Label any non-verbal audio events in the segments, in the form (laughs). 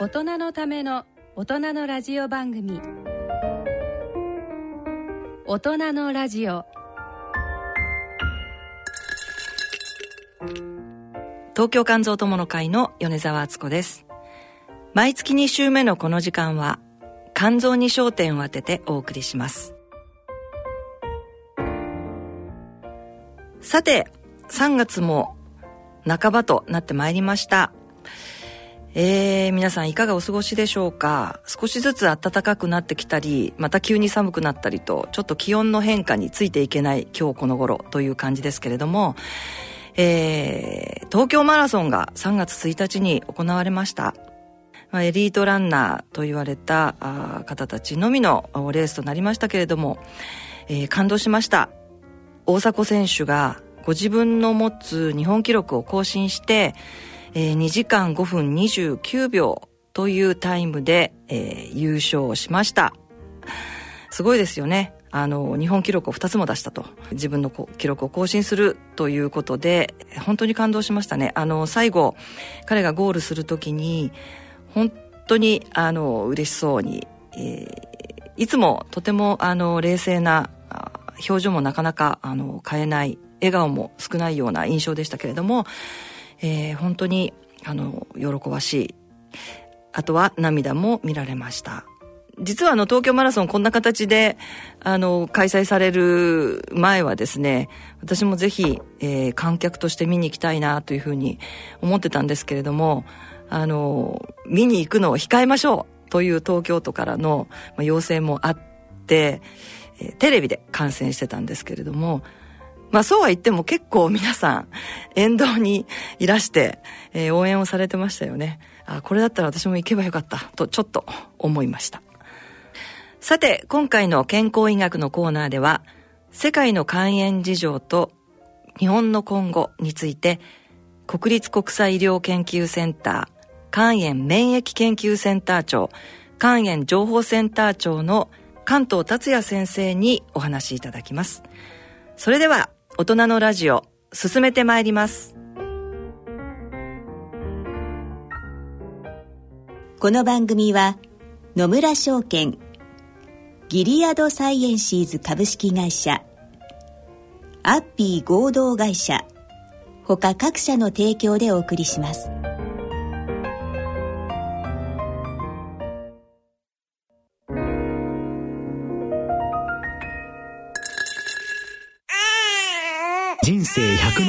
大人のための大人のラジオ番組。大人のラジオ。東京肝臓友の会の米沢敦子です。毎月2週目のこの時間は肝臓に焦点を当ててお送りします。さて3月も半ばとなってまいりました。えー、皆さんいかがお過ごしでしょうか？少しずつ暖かくなってきたり、また急に寒くなったりと、ちょっと気温の変化についていけない今日この頃という感じですけれども、えー、東京マラソンが3月1日に行われました。まあ、エリートランナーと言われた方たちのみのレースとなりましたけれども、えー、感動しました。大迫選手がご自分の持つ日本記録を更新して、えー、2時間5分29秒というタイムで、えー、優勝しました。すごいですよね。あの、日本記録を2つも出したと。自分の記録を更新するということで、本当に感動しましたね。あの、最後、彼がゴールするときに、本当に、あの、嬉しそうに、えー、いつもとても、あの、冷静な、表情もなかなか、あの、変えない、笑顔も少ないような印象でしたけれども、えー、本当にあの喜ばしい。あとは涙も見られました。実はあの東京マラソンこんな形であの開催される前はですね私もぜひ、えー、観客として見に行きたいなというふうに思ってたんですけれどもあの見に行くのを控えましょうという東京都からの要請もあって、テレビで観戦してたんですけれどもまあそうは言っても結構皆さん沿道にいらして、えー、応援をされてましたよね。あ、これだったら私も行けばよかったとちょっと思いました。さて、今回の健康医学のコーナーでは、世界の肝炎事情と日本の今後について、国立国際医療研究センター、肝炎免疫研究センター長、肝炎情報センター長の関東達也先生にお話しいただきます。それでは、大人のラジオ進めてまいりますこの番組は野村証券ギリアドサイエンシーズ株式会社アッピー合同会社他各社の提供でお送りします。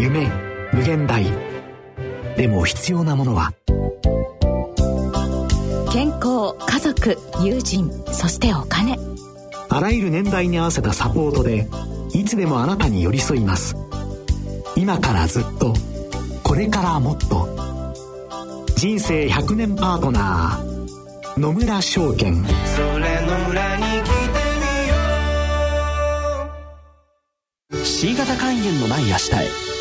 夢無限大。でも必要なものは。健康家族友人そしてお金。あらゆる年代に合わせたサポートでいつでもあなたに寄り添います。今からずっとこれからもっと。人生100年パートナー野村証券。それの裏に C 型肝炎のない明日へ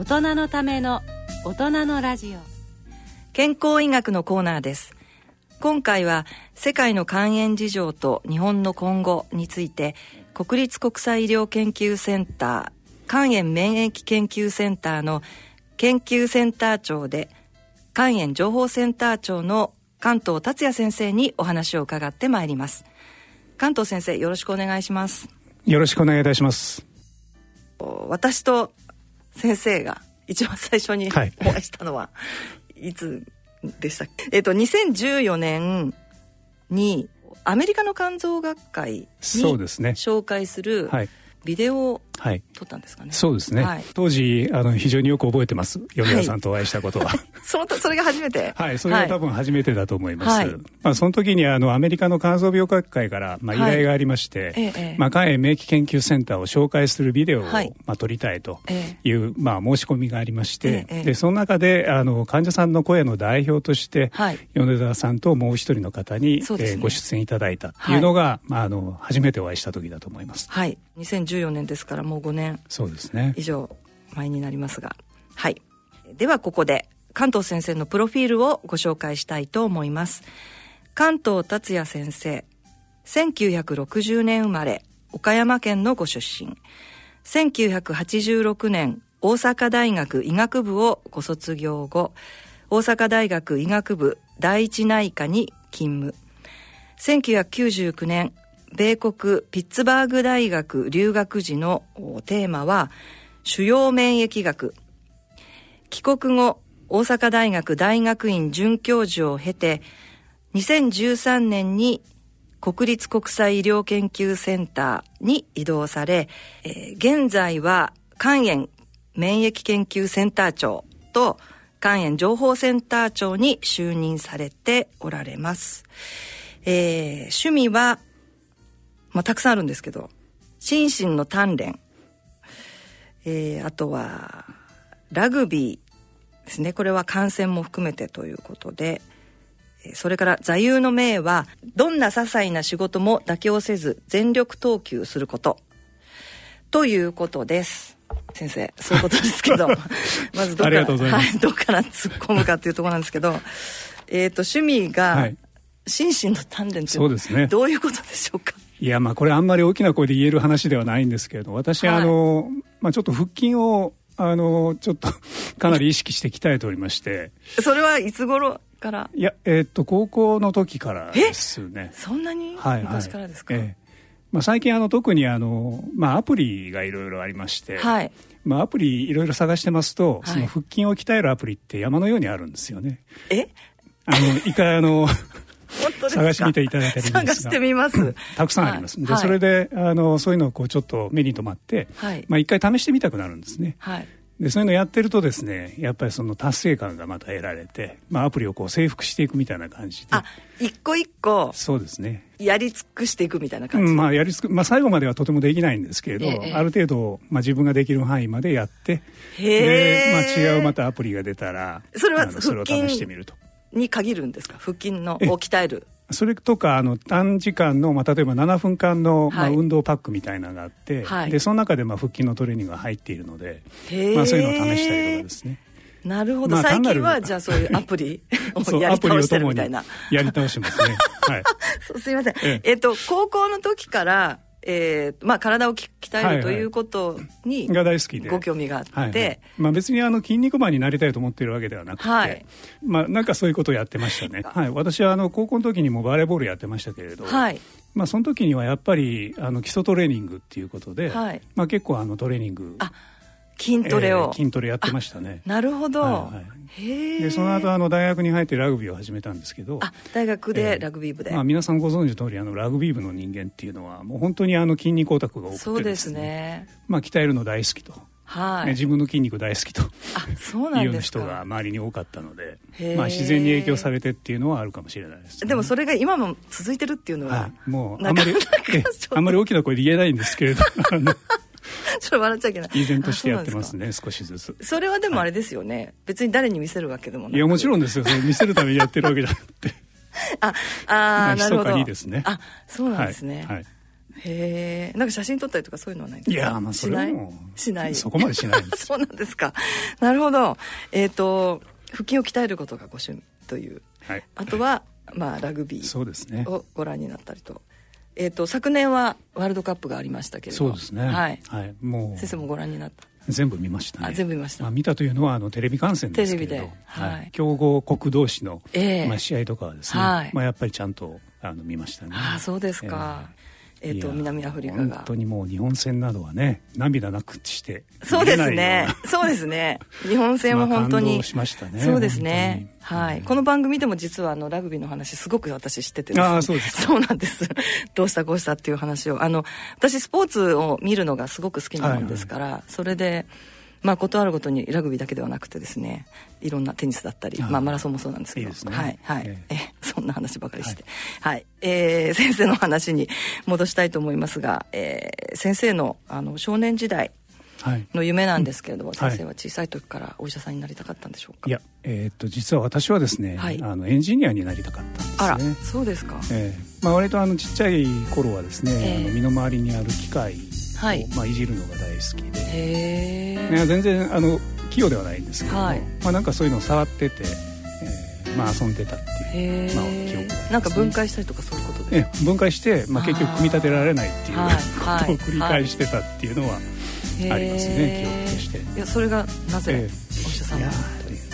大人のための大人のラジオ。健康医学のコーナーです。今回は世界の肝炎事情と日本の今後について国立国際医療研究センター肝炎免疫研究センターの研究センター長で肝炎情報センター長の関東達也先生にお話を伺ってまいります。関東先生よろしくお願いします。よろしくお願いいたします。私と先生が一番最初にお会いしたのは、はい、いつでしたっけ？えっと2014年にアメリカの肝臓学会にそうですね。紹介するはい。ビデオをはい。撮ったんですかね、そうですね、はい。当時あの非常によく覚えてます。米田さんとお会いしたことは。そのそれが初めて。はいそれが多分初めてだと思います、はい。まあ、その時にあのアメリカの肝臓病学会から、まあ、依はい。頼がありまして、ええええ。まあ、肝炎免疫研究センターを紹介するビデオを、はい。まあ、撮りたいとえいう、まあ、申し込みがありまして、ええええ。でその中であの患者さんの声の代表として、はい。米田さんともう一人の方に、ね。えーご出演いただいたっていうのが、まあ、あの初めてお会いした時だと思います。はい。2014年ですからもう5年。そうですね。以上前になりますが。はい。ではここで関東先生のプロフィールをご紹介したいと思います。関東達也先生1960年生まれ岡山県のご出身。1986年大阪大学医学部をご卒業後大阪大学医学部第一内科に勤務。1999年米国ピッツバーグ大学留学時のテーマは主要免疫学帰国後大阪大学大学院准教授を経て2013年に国立国際医療研究センターに移動され、えー現在は肝炎免疫研究センター長と肝炎情報センター長に就任されておられます。えー趣味は、まあ、たくさんあるんですけど、心身の鍛錬、えーあとは、ラグビーですね。これは感染も含めてということで、えーそれから座右の銘は、どんな些細な仕事も妥協せず全力投球すること。ということです。先生、そういうことですけど、(laughs) まずどっから、はい、どっから突っ込むかっていうところなんですけど、えっ、と、趣味が、はい。心身の鍛錬っていうのそうですね。どういうことでしょうか？いやまあこれあんまり大きな声で言える話ではないんですけれど私、はいあの、まあ、ちょっと腹筋をあのちょっと (laughs) かなり意識して鍛えておりまして。それはいつ頃から？いやえーっと高校の時からですね。そんなにはいはい。昔からですか、ええ。まあ、最近あの特にあの、まあ、アプリがいろいろありまして、はい。まあ、アプリいろいろ探してますと、はいその腹筋を鍛えるアプリって山のようにあるんですよね。え？あの一回あの探してみていただいたらいいんですが。探してみます。たくさんあります。で、はい。それであのそういうのをこうちょっと目に留まって、はい。まあ一回試してみたくなるんですね。はい。でそういうのやってるとですねやっぱりその達成感がまた得られて、まあ、アプリをこう征服していくみたいな感じで。あ一個一個そうですね。やり尽くしていくみたいなう感じ、んまあ、やりつく、まあ、最後まではとてもできないんですけれど、ええある程度、まあ、自分ができる範囲までやってへえで、まあ、違うまたアプリが出たらそれはそれを試してみるとに限るんですか？腹筋のえを鍛える。それとかあの短時間の、まあ、例えば7分間の、まあ、はい。運動パックみたいなのがあって、はい。でその中でまあ腹筋のトレーニングが入っているので、まあ、そういうのを試したりとかですね。なるほど、まあ最近はじゃあそういうアプリ (laughs) をやりアプリを倒してるみたいな。やり倒してますね。はい。(laughs) すいません。え。えっと、高校の時から、えーまあ、体をき鍛えるということに、が大好きでご興味があって、はいはい。まあ、別にあの筋肉マンになりたいと思っているわけではなくて、はい。まあ、なんかそういうことをやってましたね、はい、私はあの高校の時にもバレーボールやってましたけれど、はい。まあ、その時にはやっぱりあの基礎トレーニングっていうことで、はい。まあ、結構あのトレーニング筋トレを、えー筋トレやってましたね。なるほど、はいはい。へえ。でその後あの大学に入ってラグビーを始めたんですけど。あ大学でええ。ラグビー部で、まあ、皆さんご存知の通りあのラグビー部の人間っていうのはもう本当にあの筋肉オタクが多くてそうですね。まあ、鍛えるの大好きと、はい、ね自分の筋肉大好きと。あそうなんいうようなですか人が周りに多かったのでまあ、自然に影響されてっていうのはあるかもしれないです、ね、でもそれが今も続いてるっていうのは、はい、もうあんまりあんまり大きな声で言えないんですけれどあのそれ笑っちゃいけない。依然としてやってますね少しずつ。それはでもあれですよね、別に誰に見せるわけでもなく。いやもちろんですよ。見せるためにやってるわけじゃなくて。(laughs) ああーなるほど。にですね。あそうなんですね、はいはい。へえんか写真撮ったりとかそういうのはないんですか？いやまあそれはもうしない？しないそこまでしないです。(laughs) そうなんですか。なるほど。えっ、と腹筋を鍛えることがご趣味という。はい。あとはまあラグビーをご覧になったりとえっ、と昨年はワールドカップがありましたけれど。そうですね。はい、はい、も先生もご覧になった。う全部見ましたね。あ全部見ました。まあ、見たというのはあのテレビ観戦ですけれど。テレビで。はい。強豪国同士の、ええ。まあ、試合とかはですね、はい。まあ、やっぱりちゃんとあの見ましたね。ああそうですか、えーと南アフリカが。本当にもう日本戦などはね涙なくしてそうですね。そうですね。日本戦は本当に、まあ、しましたねそうですね。はい、この番組でも実はあのラグビーの話すごく私知ってて、ね、あそうですそうなんです。どうしたこうしたっていう話を。あの私スポーツを見るのがすごく好きなもんですから、はいはい、それでまあ、ことあるごとにラグビーだけではなくてですねいろんなテニスだったり、まあ、マラソンもそうなんですけど、ね、はいはい、えー、えそんな話ばかりして、はい、はい、えー、先生の話に戻したいと思いますが、えー、先生のあの少年時代の夢なんですけれども、はい、先生は小さい時からお医者さんになりたかったんでしょうか？いや、えー、っと実は私はですね、はい、あのエンジニアになりたかったんですね。あらそうですか、えーまあ、割とあのちっちゃい頃はですね、えー、あの身の回りにある機械はい、まあ、いじるのが大好きで、ね、全然あの器用ではないんですけども、はい、まあ、なんかそういうのを触ってて、えーまあ、遊んでたっていう、まあ、記憶が、ね、なんか分解したりとかそういうことで、え分解して、まあ、結局組み立てられないっていうことを繰り返してたっていうのはありますね、記憶として。いやそれがなぜ、お医者さんは？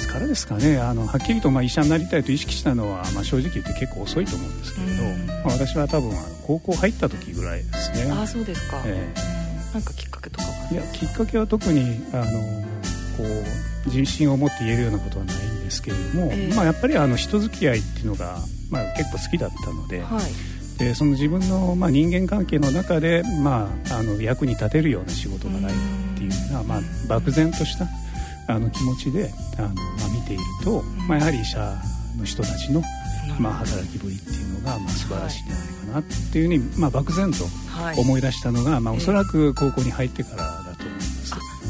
からですかねあのはっきりとまあ医者になりたいと意識したのは、まあ、正直言って結構遅いと思うんですけれど、まあ、私は多分高校入った時ぐらいですね。あそうですか、えー、なんかきっかけとか？いやきっかけは特にあのこう自信を持って言えるようなことはないんですけれども、えー、まあ、やっぱりあの人付き合いっていうのが、まあ、結構好きだったので、はい、でその自分の、まあ、人間関係の中で、まあ、あの役に立てるような仕事がないかっていうのは、まあ、漠然としたあの気持ちであの、まあ、見ていると、まあ、やはり医者の人たちの、まあ、働きぶりっていうのが、まあ、素晴らしいんじゃないかなっていうふうに、まあ、漠然と思い出したのが、まあ、おそらく高校に入ってからだと思います。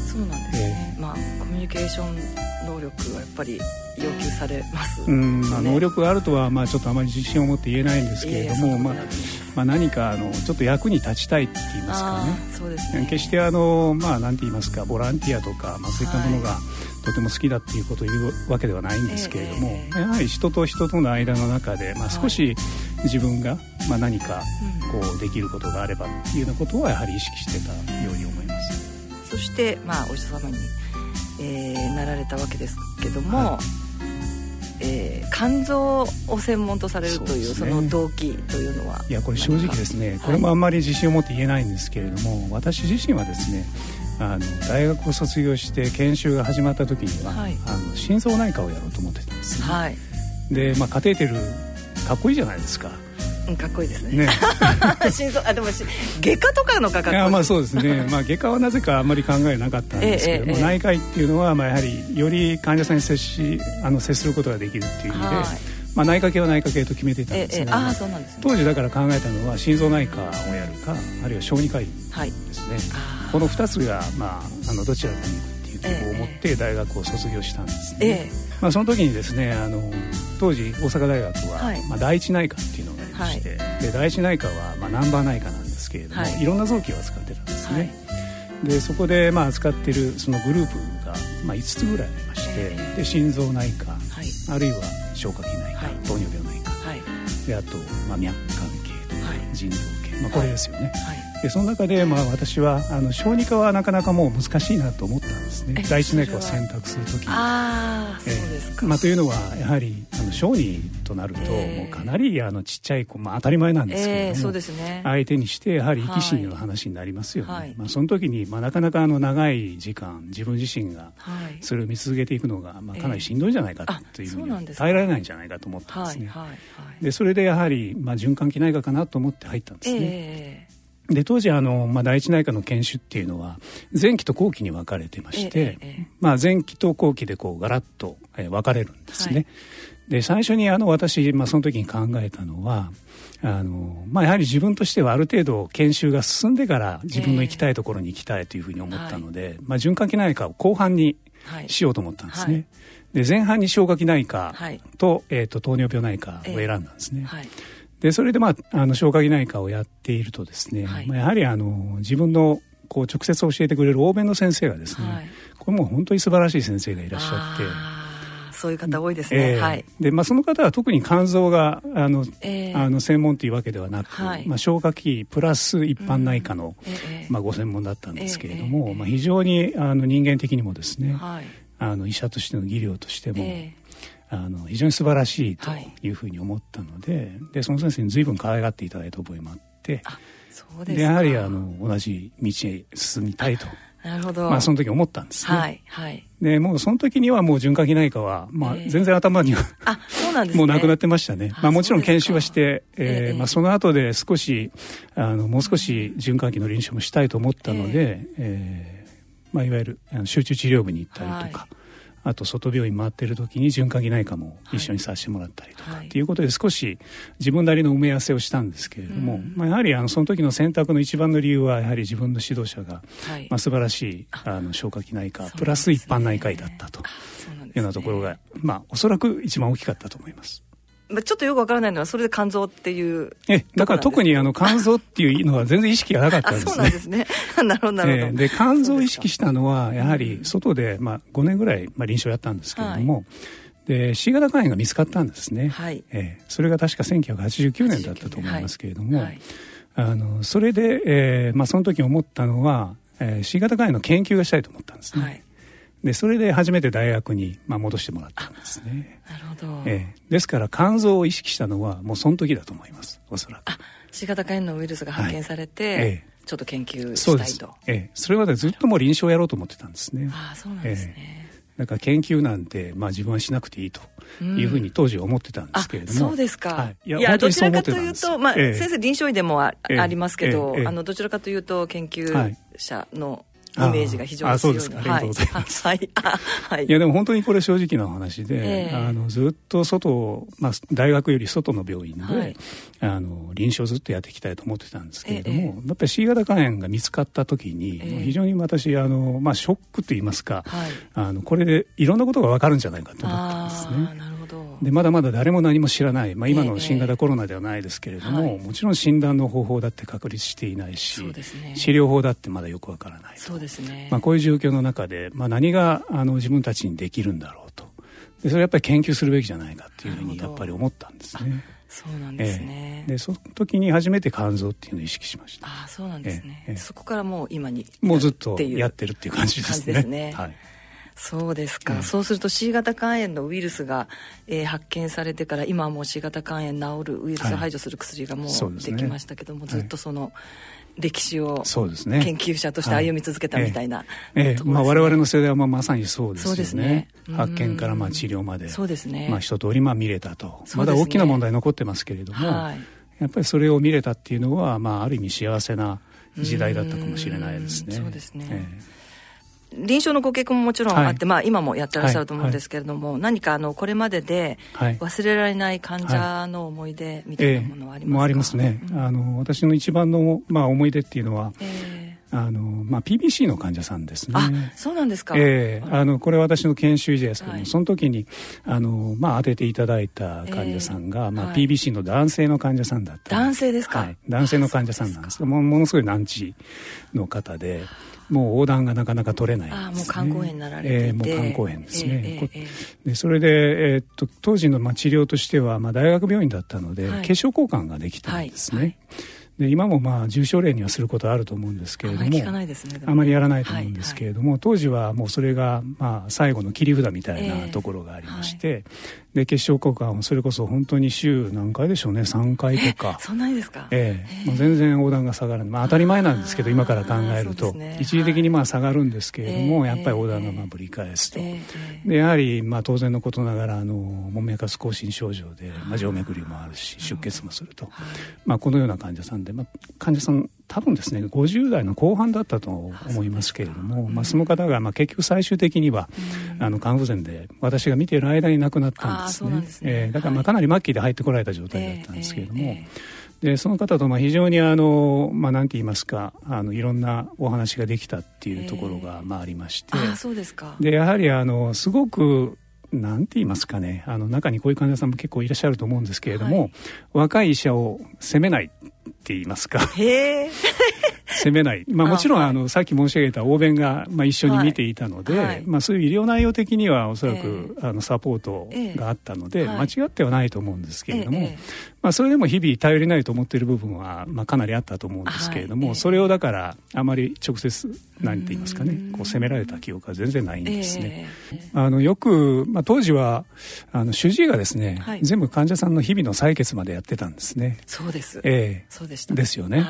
そうなんですね、えー、まあ、コミュニケーション能力はやっぱり要求されます、ね、うんまあ、能力があるとは、まあ、ちょっとあまり自信を持って言えないんですけれども、まあまあ、何かあのちょっと役に立ちたいって言いますかね。そうですね。決してあの、まあ、なんて言いますかボランティアとか、まあ、そういったものが、とても好きだっていうことを言うわけではないんですけれども、えー、やはり人と人との間の中で、まあ、少し自分が、まあ、何かこうできることがあればっていうようなことはやはり意識してたように思います。そして、まあ、お医者様にえー、なられたわけですけども、はい、えー、肝臓を専門とされるというそ、ね,、の動機というのはいやこれ正直ですねこれもあんまり自信を持って言えないんですけれども、はい、私自身はですねあの大学を卒業して研修が始まった時には、はい、あの心臓内科をやろうと思ってたんですね、はい、で、まあ、カテーテルかっこいいじゃないですか。うん、かっこいいですね。ね。(laughs) 心臓あでも外科とかの価格。まあそうですね。まあ外科はなぜかあんまり考えなかったんですけども、えええ、内科医っていうのはまあやはりより患者さんに接しあの接することができるっていう意味で。まあ、内科系は内科系と決めてたんですが、あそうなんです、ね、当時だから考えたのは心臓内科をやるかあるいは小児科医ですね、はい、この2つが、まあ、あのどちらかに行くっていう希望を持って大学を卒業したんですね、え。まあ、その時にですねあの当時大阪大学は、はい、まあ、第一内科っていうのがまして、はい、で第一内科は、まあ、ナンバー内科なんですけれども、はい、いろんな臓器を扱ってたんですね、はい、でそこで、まあ、扱ってるそのグループが、まあ、5つぐらいありまして、で心臓内科、あるいは消化器内科、糖尿病内科、であと、まあ、脈関係とか、腎臓系、まあ、これですよね、でその中で、まあ、私はあの小児科はなかなかもう難しいなと思ったんですね。第一内科を選択する時に。あそうですか、まあ、というのはやはりあの小児となると、もうかなりあのちっちゃい子、まあ、当たり前なんですけども、えー、そうですね、相手にしてやはり生き死にの話になりますよね、はい、まあ、その時に、まあ、なかなかあの長い時間自分自身がそれを見続けていくのが、まあ、かなりしんどいんじゃないかというふうに耐えられないんじゃないかと思ったんですね。でそれでやはり、まあ、循環器内科かなと思って入ったんですね。えーで当時あの、まあ、第一内科の研修っていうのは前期と後期に分かれてまして、ええまあ、前期と後期でこうガラッと分かれるんですね。はい、で最初にあの私、まあ、その時に考えたのはあの、まあ、やはり自分としてはある程度研修が進んでから自分の行きたいところに行きたいというふうに思ったので、えまあ、循環器内科を後半にしようと思ったんですね。はい、で前半に消化器内科とはい、えーと、糖尿病内科を選んだんですね。はいでそれで、まあ、あの消化器内科をやっているとですね、はい、まあ、やはりあの自分のこう直接教えてくれる欧米の先生がですね、はい、これも本当に素晴らしい先生がいらっしゃって。そういう方多いですね。えー、はい。で、まあ、その方は特に肝臓が、あの、えー、あの、専門というわけではなく、はい、まあ、消化器プラス一般内科の、うん。えー、まあ、ご専門だったんですけれども、まあ、非常に、あの、人間的にもですね、はい、あの、医者としての技量としても、あの非常に素晴らしいというふうに思ったのではい、でその先生に随分可愛がっていただいた覚えもあってそうでやはりあの同じ道へ進みたいとなるほど。まあその時思ったんですね。はいはい。でもうその時にはもう循環器内科はまあ全然頭には、えー、あそうなんです、ね、もうなくなってましたね。まあもちろん研修はして、えー、えー、まあその後で少しあのもう少し循環器の臨床もしたいと思ったので、えー、えー、まあいわゆる集中治療部に行ったりとか。はいあと外病院回ってる時に循環器内科も一緒にさせてもらったりとか、っていうことで少し自分なりの埋め合わせをしたんですけれども、まあ、やはりあのその時の選択の一番の理由はやはり自分の指導者が、まあ、素晴らしいあの消化器内科プラス一般内科医だったというようなところが、まあ、おそらく一番大きかったと思います。まあ、ちょっとよくわからないのはそれで肝臓っていうえだから特にあの肝臓っていうのは全然意識がなかったんですね。そうなんですね。(laughs) なるほどなるほど、えー、で肝臓を意識したのはやはり外で、まあ、5年ぐらい、まあ、臨床やったんですけれども、はい。で C 型肝炎が見つかったんですね、はい。えー、それが確か1989年だったと思いますけれども、はい、あのそれで、えーまあ、その時思ったのは、えー、C 型肝炎の研究がしたいと思ったんですね、はいでそれで初めて大学に、まあ、戻してもらったんですね。なるほど、えー、ですから肝臓を意識したのはもうその時だと思います。おそらく。あ C 型肝炎のウイルスが発見されて、はい。えー、ちょっと研究したいと。ええ。ー、それまでずっともう臨床やろうと思ってたんですね。ああそうなんですね、だから研究なんて、まあ、自分はしなくていいというふうに当時は思ってたんですけれども、そうですか、はい、いやいやどちらかというと、まあ、えー、先生臨床医でもあ,、ありますけど、えー、あのどちらかというと研究者のイメージが非常に強いうございます。はい。(laughs) はい。いや、でも本当にこれ正直な話で、えー、あの、ずっと外、まあ、大学より外の病院で、はい、あの、臨床ずっとやっていきたいと思ってたんですけれども、えー、やっぱり C 型肝炎が見つかった時に、えー、非常に私、あの、まあ、ショックと言いますか、はい、あの、これでいろんなことがわかるんじゃないかと思ったんですね。でまだまだ誰も何も知らない、まあ、今の新型コロナではないですけれども、えーはい、もちろん診断の方法だって確立していないし、ね、治療法だってまだよくわからないそうですね、まあ、こういう状況の中で、まあ、何があの自分たちにできるんだろうと。でそれやっぱり研究するべきじゃないかっていうふうにやっぱり思ったんですね。そうなんですね、えー、でその時に初めて肝臓っていうのを意識しました。ああそうなんですね、えー、そこからもう今にもうずっとやってるっていう感じですね。ですね、はいそうですか、うん、そうすると C 型肝炎のウイルスが、えー、発見されてから今はもう C 型肝炎治るウイルスを排除する薬がもうできましたけども、はい。ね、ずっとその、歴史を研究者として歩み続けたみたいな、ええ。えまあ、我々の世代はまあまさにそうですよね。ね。発見からまあ治療まで。そうですね、まあ、一通りまあ見れたと、ね、まだ大きな問題残ってますけれども、はい、やっぱりそれを見れたっていうのは、まあ、ある意味幸せな時代だったかもしれないですね。そうですね、ええ臨床のご経験ももちろんあって、はい、まあ、今もやってらっしゃると思うんですけれども、はい、何かあのこれまでで忘れられない患者の思い出みたいなものはありますか、はいえー、ありますね、うん、あの私の一番の、まあ、思い出っていうのは、えー、あのまあ、PBC の患者さんですね。あそうなんですか、えー、あのこれ私の研修医ですけども、その時にあの、まあ、当てていただいた患者さんが、えー、まあ、PBC の男性の患者さんだった男性ですか、男性の患者さんなんです。けどもものすごい難治の方で。もう横断がなかなか取れない、ね、あもう肝硬変になられてえー、もう肝硬変ですね、えーえー、でそれで、えー、っと当時のまあ治療としては、まあ、大学病院だったので、はい、血小交換ができたんですね、はいはい。で今もまあ重症例にはすることあると思うんですけれどもあまり、ね、あまりやらないと思うんですけれども、はいはい、当時はもうそれがまあ最後の切り札みたいなところがありまして、で血小交換をそれこそ本当に週何回でしょうね。3回とか。(laughs) そんなにですか。ええ。ー、もう全然横断が下がる、まあ、当たり前なんですけど今から考えると、ね、一時的にまあ下がるんですけれども、やっぱり横断がまあぶり返すと、えー、でやはりまあ当然のことながらあの門脈活更新症状で、まあ、静脈瘤もあるし出血もすると、まあ、このような患者さんで、まあ、患者さん多分ですね50代の後半だったと思いますけれども、まあ、その方がまあ結局最終的には、あの肝不全で私が見ている間に亡くなったんですね。ね、えー、だからまあかなり末期で入ってこられた状態だったんですけれども、えーえー、でその方とまあ非常にあの、まあ、なんて言いますかあのいろんなお話ができたっていうところがまあありまして、あそうですか。でやはりあのすごくなんて言いますかね。あの中にこういう患者さんも結構いらっしゃると思うんですけれども、はい、若い医者を責めないって言いますか責めない、まあ、もちろんあの、さっき申し上げた欧弁が、まあ、一緒に見ていたので、はい、まあ、そういう医療内容的にはおそらく、えー、あのサポートがあったので、間違ってはないと思うんですけれども、ままあ、それでも日々頼りないと思っている部分は、まあ、かなりあったと思うんですけれども、はい、それをだからあまり直接何て言いますかねこう責められた記憶は全然ないんですね。えー、あのよく、まあ、当時はあの主治医がですね、はい、全部患者さんの日々の採血までやってたんですね。そうです、えー、そうでした、ですよね。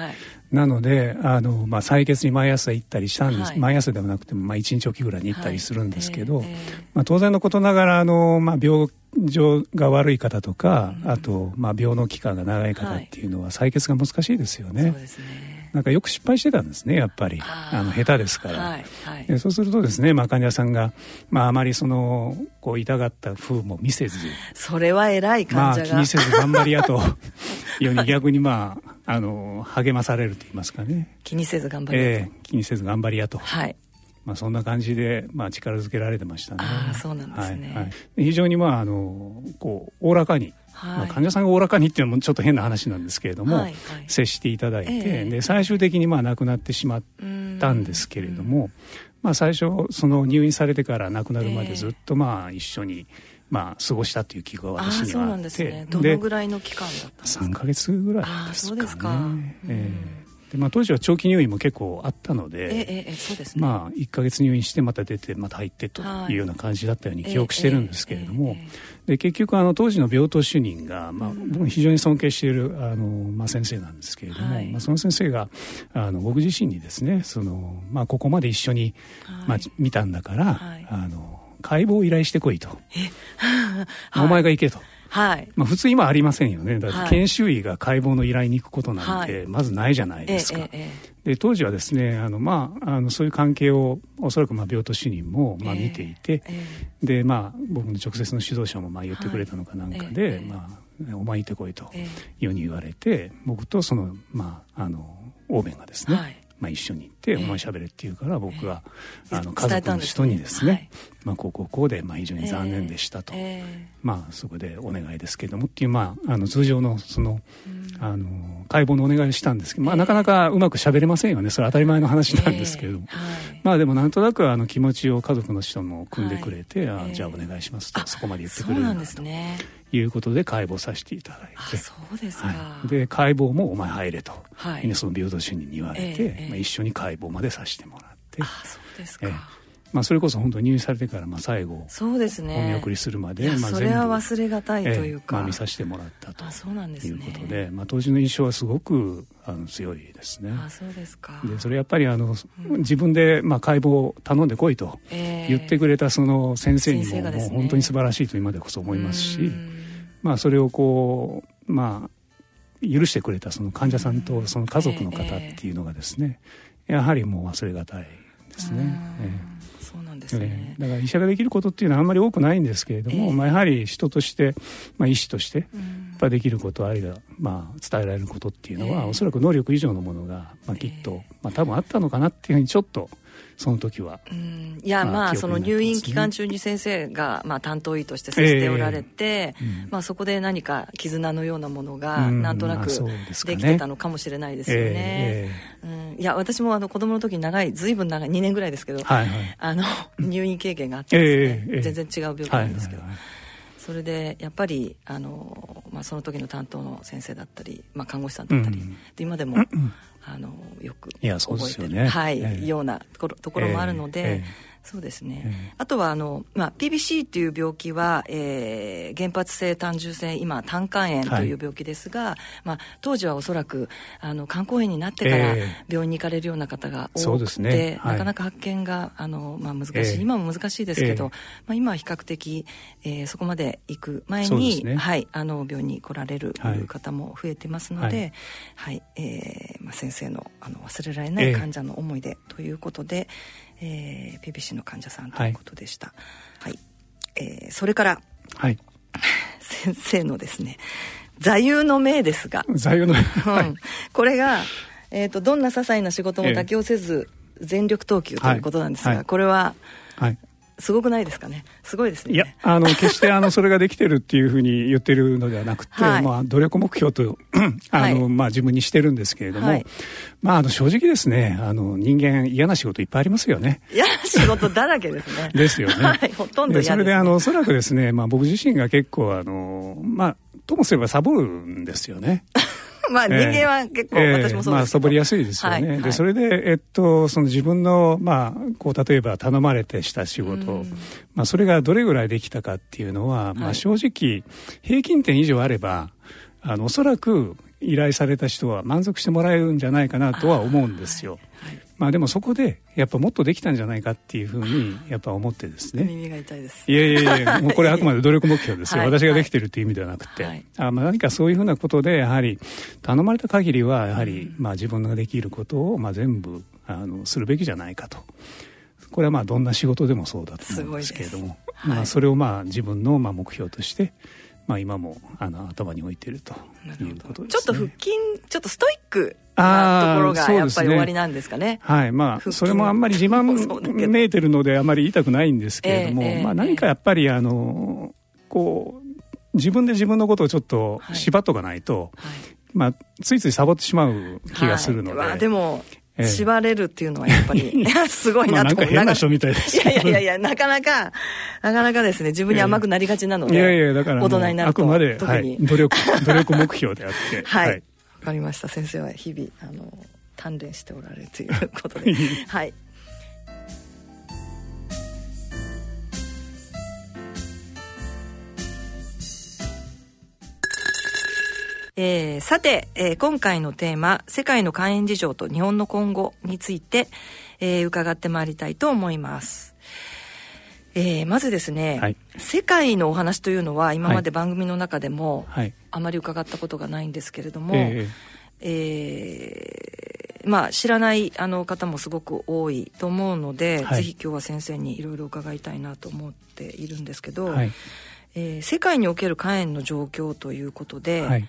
はいなのであの、まあ、採血に毎朝行ったりしたんです、はい、毎朝ではなくても、まあ、1日おきぐらいに行ったりするんですけど、はい。えー、まあ、当然のことながらあの、まあ、病状が悪い方とか、うん、あと、まあ、病の期間が長い方っていうのは採血が難しいですよね。そうですね。なんかよく失敗してたんですねやっぱり。あの下手ですから、はいはい、そうするとですね、まあ、患者さんが、まあ、あまりそのこう痛がった風も見せず。それは偉い患者が、まあ、気にせず頑張りやというに (laughs) 逆にまああの励まされると言いますかね。気にせず頑張りやと、えー、気にせず頑張りやと、はい。まあ、そんな感じで、まあ、力づけられてましたね。あそうなんですね、はいはい、非常に、まあ、あのこうおおらかにまあ、患者さんがおおらかにっていうのもちょっと変な話なんですけれども、はいはい、接していただいて、えー、で最終的にまあ亡くなってしまったんですけれども、まあ、最初その入院されてから亡くなるまでずっとまあ一緒に、まあ、過ごしたという記憶が私にはあって、ね、どのぐらいの期間だったんですか？3か月ぐらいですかね。そうですか、えーでまあ、当時は長期入院も結構あったので、ええそうですね、まあ、1か月入院してまた出てまた入ってというような感じだったように記憶してるんですけれども、で結局あの当時の病棟主任が、まあ、僕非常に尊敬しているあの、まあ、先生なんですけれども、はい、まあ、その先生があの僕自身にですねその、まあ、ここまで一緒に、まあ、見たんだから、はい、あの解剖を依頼してこいと、(laughs) お前が行けと。はい。まあ、普通今ありませんよね。だって研修医が解剖の依頼に行くことなんてまずないじゃないですか。で当時はですねあの、まあ、あのそういう関係をおそらくまあ病棟主任もまあ見ていて、でまあ、僕の直接の指導者もまあ言ってくれたのかなんかで、まあ、お前行ってこいというように言われて僕とその,、まあ、あのオーベンがですね、はいまあ、一緒に行って、お前喋れって言うから僕は、あの家族の人にですね、まあ、こうこうこうで、まあ、非常に残念でしたと、まあ、そこでお願いですけれどもっていう、まあ、あの通常のその、あの解剖のお願いをしたんですけど、まあ、なかなかうまく喋れませんよね。それは当たり前の話なんですけれども、まあでもなんとなくあの気持ちを家族の人も組んでくれて、あじゃあお願いしますとそこまで言ってくれるんだと。いうことで解剖させていただいて。そうですか、はい、で解剖もお前入れと、はい、その平等主任に言われて、えー、まあ、一緒に解剖までさせてもらって。あそうですか、えーまあ、それこそ本当入院されてからまあ最後そうですね。お見送りするまで、まあ、それは忘れがたいというか、えー、まあ、見させてもらったとあそうなんです、ね、いうことで、まあ、当時の印象はすごくあの強いですね。あそうですか。でそれやっぱりあの、うん、自分でまあ解剖を頼んでこいと言ってくれたその先生にも,、もう本当に素晴らしいと今でこそ思いますし、まあ、それをこうまあ許してくれたその患者さんとその家族の方っていうのがですね、やはりもう忘れがたいですね。えー。そうなんですね、だから医者ができることっていうのはあんまり多くないんですけれども、えー、まあ、やはり人として、まあ、医師として、やっぱできることあるいは、まあ、伝えられることっていうのは、えー、おそらく能力以上のものが、まあ、きっと、まあ、多分あったのかなっていうふうにちょっとその時は。いや、まあ、その入院期間中に先生が、まあ、担当医として接しておられて、えーうん、まあ、そこで何か絆のようなものが、なんとなくできてたのかもしれないですよね。えー、うん、いや、私もあの子供の時長い、ずいぶん長い、2年ぐらいですけど、はいはい、あの入院経験があってですね、えー、全然違う病気なんですけど。はいはいはい。それでやっぱりあの、まあ、その時の担当の先生だったり、まあ、看護師さんだったり、うん、で今でも、あのよく覚えてる、ね、はい、えー、ようなところところもあるので、えーえ。ーそうですね、うん、あとはあの、まあ、PBC っていう病気は、えー、原発性単純性今胆管炎という病気ですが、はい、まあ、当時はおそらくあの肝硬変になってから病院に行かれるような方が多くて、ね。はい、なかなか発見があの、まあ、難しい、えー、今も難しいですけど、えー、まあ、今は比較的、えー、そこまで行く前に、ね、はい、あの病院に来られる方も増えてますので、はい、はい、えー、まあ、先生のあの忘れられない患者の思い出ということで、えー、PBC の患者さんということでした。はい、はい、えー、それから、はい、(laughs) 先生のですね座右の銘ですが。座右の銘、うん、これが、えーと、どんな些細な仕事も妥協せず、全力投球ということなんですが、はい、これは、はい、すごくないですかね？すごいですね。いや、あの、決してあの、それができてるっていうふうに言ってるのではなくて、(laughs) はい、まあ、努力目標と、(clears throat) あの、はい、まあ、自分にしてるんですけれども、はい、まあ、あの、正直ですね、あの、人間嫌な仕事いっぱいありますよね。嫌な仕事だらけですね。(laughs) ですよね。(laughs) はい、ほとんどね、それで、あの、おそらくですね、まあ、僕自身が結構、あの、まあ、ともすればサボるんですよね。(laughs) まあ人間は結構、私もそうですまあサボりやすいですよね。はい、でそれでえっとその自分のまあこう例えば頼まれてした仕事、まあそれがどれぐらいできたかっていうのは、まあ正直平均点以上あればあのおそらく依頼された人は満足してもらえるんじゃないかなとは思うんですよ。まあでもそこでやっぱもっとできたんじゃないかっていうふうにやっぱ思ってですね。耳が痛いです。いやいやいやもうこれあくまで努力目標ですよ、はい、私ができてるっていう意味ではなくて、はい、あまあ何かそういうふうなことでやはり頼まれた限りはやはりまあ自分ができることをまあ全部あのするべきじゃないかと。これはまあどんな仕事でもそうだと思うんですけれども、まあ、それをまあ自分のまあ目標としてまあ、今もあの頭に置いているということです、ね、ちょっと腹筋ちょっとストイックなところがやっぱり終わりなんですかね。ねはいまあそれもあんまり自慢めいてるのであまり言いたくないんですけれども、えーえー、まあ、何かやっぱりあのこう自分で自分のことをちょっと縛っとかないと、はい、まあ、ついついサボってしまう気がするので。はい、でも縛れるっていうのはやっぱり (laughs) すごいなと思なんか変な人みたいです。いやいやいやいや、なかなか、なかなかですね、自分に甘くなりがちなので、いやいや、だから大人になると。あくまで、はい、努力、(laughs) 努力目標であって。はい。わ、はい、かりました。先生は日々、あの、鍛錬しておられるということで。(laughs) はい。えー、さて、えー、今回のテーマ「世界の肝炎事情と日本の今後」について、えー、伺ってまいりたいと思います。えー、まずですね、はい、世界のお話というのは今まで番組の中でもあまり伺ったことがないんですけれども、はい、ええ。ー、まあ、知らないあの方もすごく多いと思うので、はい、ぜひ今日は先生にいろいろ伺いたいなと思っているんですけど、はい、えー、世界における肝炎の状況ということで、はい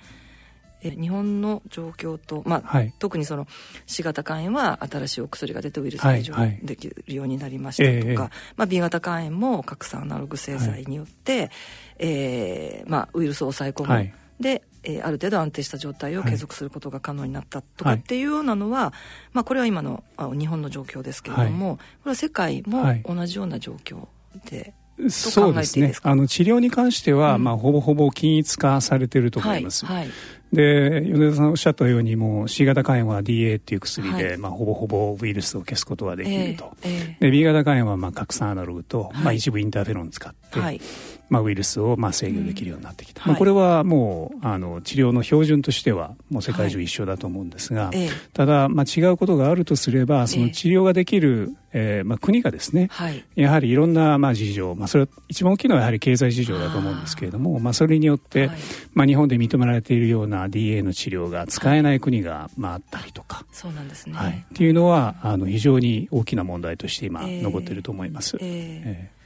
え日本の状況と、まあ、はい、特にその C 型肝炎は新しいお薬が出てウイルス排除できるようになりましたとか、はいまあ、B 型肝炎も核酸アナログ製剤によって、はい、えー、まあ、ウイルスを抑え込む、はい、で、えー、ある程度安定した状態を継続することが可能になったとかっていうようなのは、まあ、これは今のあ日本の状況ですけれども、これは世界も同じような状況で。そうですね。あの治療に関しては、うん、まあほぼほぼ均一化されていると思います。はいはい、で米田さんおっしゃったようにもう C 型肝炎は DA っていう薬で、はい、まあ、ほぼほぼウイルスを消すことができると、えーえー、で B 型肝炎はまあ核酸アナログと、まあ、一部インターフェロン使って、はい、まあ、ウイルスをまあ制御できるようになってきた、うん、まあ、これはもうあの治療の標準としてはもう世界中一緒だと思うんですが、はい、ただ、まあ、違うことがあるとすればその治療ができる、えー、まあ、国がですね、はい、やはりいろんなまあ事情、まあ、それは一番大きいのはやはり経済事情だと思うんですけれどもまあ、それによって、まあ、日本で認められているような DA の治療が使えない国がまああったりとか、そうなんですね、はい、っていうのはあの非常に大きな問題として今残っていると思います。えー。えー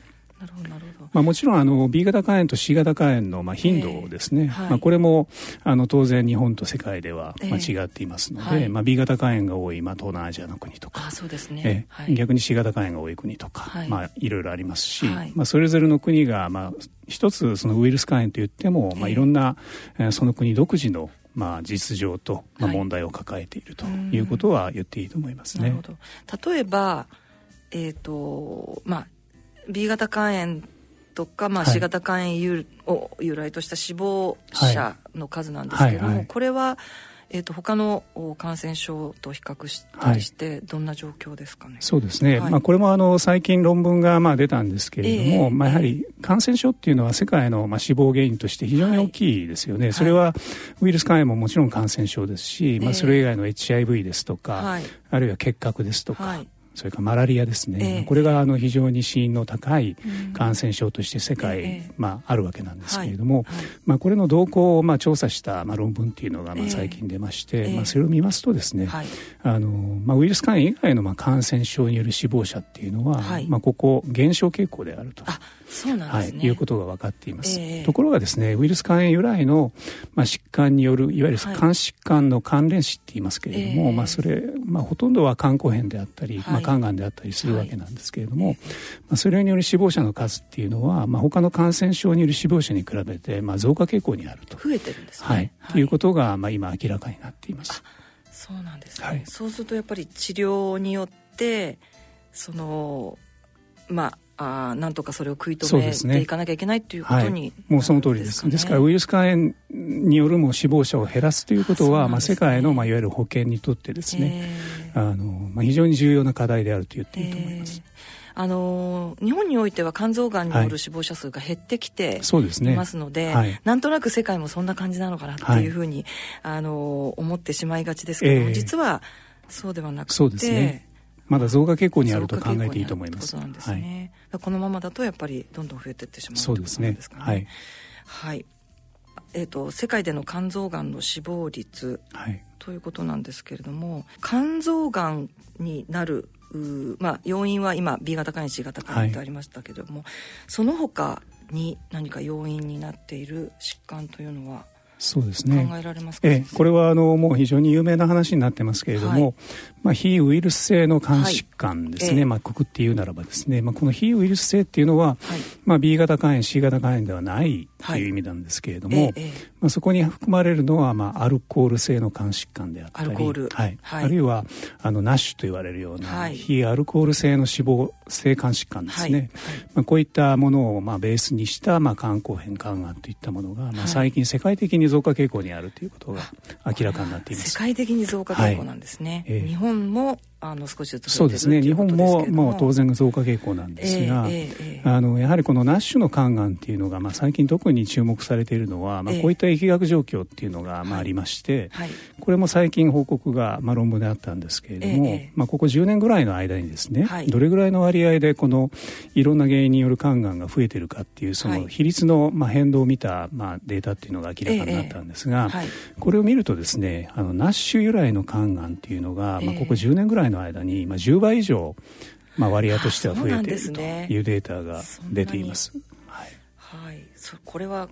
なるほどなるほど。まあもちろんあの B 型肝炎と C 型肝炎のまあ頻度ですね。えーはい、まあこれもあの当然日本と世界ではまあ違っていますので、えーはい、まあ B 型肝炎が多いまあ東南アジアの国とか、あそうですね。えー、逆に C 型肝炎が多い国とか、はい、まあいろいろありますし、まあそれぞれの国がまあ一つそのウイルス肝炎といっても、まあいろんな、えー、その国独自のまあ、実情と、まあ、問題を抱えているということは言っていいと思いますね。なるほど。例えば、えーとまあ、B 型肝炎とか、まあ、C 型肝炎を由来とした死亡者の数なんですけれども、これは、えーと、他の感染症と比較したりしてどんな状況ですかね、はい、そうですね、はい、まあ、これもあの最近論文がまあ出たんですけれども、えー、まあ、やはり感染症っていうのは世界のまあ死亡原因として非常に大きいですよね、はい、それはウイルス肝炎ももちろん感染症ですし、まあ、それ以外の HIV ですとか、あるいは結核ですとか、それからマラリアですね、えー、これがあの非常に死因の高い感染症として世界、えー、まあ、あるわけなんですけれども、はい。はい、まあ、これの動向をまあ調査したまあ論文っていうのがまあ最近出まして、えー、まあ、それを見ますとですね、はい、あのまあ、ウイルス肝炎以外のまあ感染症による死亡者っていうのは、まあ、ここ減少傾向であると。そうなんですね、はい、いうことが分かっています、えー、ところがですねウイルス肝炎由来の、まあ、疾患によるいわゆる肝疾患の関連死って言いますけれども、はい、まあ、それ、まあ、ほとんどは肝硬変であったり、はい、まあ、肝がんであったりするわけなんですけれども、まあ、それによる死亡者の数っていうのは、まあ、他の感染症による死亡者に比べて、まあ、増加傾向にあると。増えてるんですね、はい、とい。うことが、まあ、今明らかになっています。そうなんですね、そうするとやっぱり治療によってそのまああなんとかそれを食い止めていかなきゃいけないということに、ねはい、もうその通りです。ですからウイルス肝炎によるも死亡者を減らすということは、ね、まあ、世界の、まあ、いわゆる保険にとってですね、あのまあ、非常に重要な課題であると言っていいと思います。あの日本においては肝臓がんによる死亡者数が減ってきていますので、はい、なんとなく世界もそんな感じなのかなっていうふうに、はい、あの思ってしまいがちですけども、えー、実はそうではなくてそうですねまだ増加傾向にあると考えていいと思います。すね、はい、このままだとやっぱりどんどん増えていってしまうそうですね。ですねはい。はい。えっ、ー、と世界での肝臓がんの死亡率、はい、ということなんですけれども、肝臓がんになるまあ要因は今 B 型肝炎 C 型肝炎ってありましたけれども、はい、その他に何か要因になっている疾患というのはそうですね。考えられますか、ええ、これはあのもう非常に有名な話になってますけれども、はい、まあ非ウイルス性の肝疾患ですね。はい、まあくくって言うならばですね、まあこの非ウイルス性っていうのは、はい、まあ B 型肝炎 C 型肝炎ではないという意味なんですけれども、まあそこに含まれるのはまあアルコール性の肝疾患であったり、はい、あるいはあのナッシュと言われるような非アルコール性の脂肪性肝疾患ですね。まあこういったものをまあベースにしたまあ肝硬変肝がんといったものがまあ最近世界的に増加傾向にあるということが明らかになっています。世界的に増加傾向なんですね、はい。えー、日本もあの少しずつそうですね。日本ももう当然増加傾向なんですが、えーえー、あのやはりこのナッシュの肝がんっていうのが、まあ、最近特に注目されているのは、まあ、こういった疫学状況っていうのが、まあ、ありまして、はい、これも最近報告が、まあ、論文であったんですけれども、まあ、ここ10年ぐらいの間にですね、はい、どれぐらいの割合でこのいろんな原因による肝がんが増えているかっていうその比率の、まあ、変動を見た、まあ、データっていうのが明らかになったんですが、これを見るとですねあのナッシュ由来の肝がんっていうのが、まあ、ここ10年ぐらいの間に、まあ、10倍以上、まあ、割合としては増えているというデータが出ています。はい、はい、これは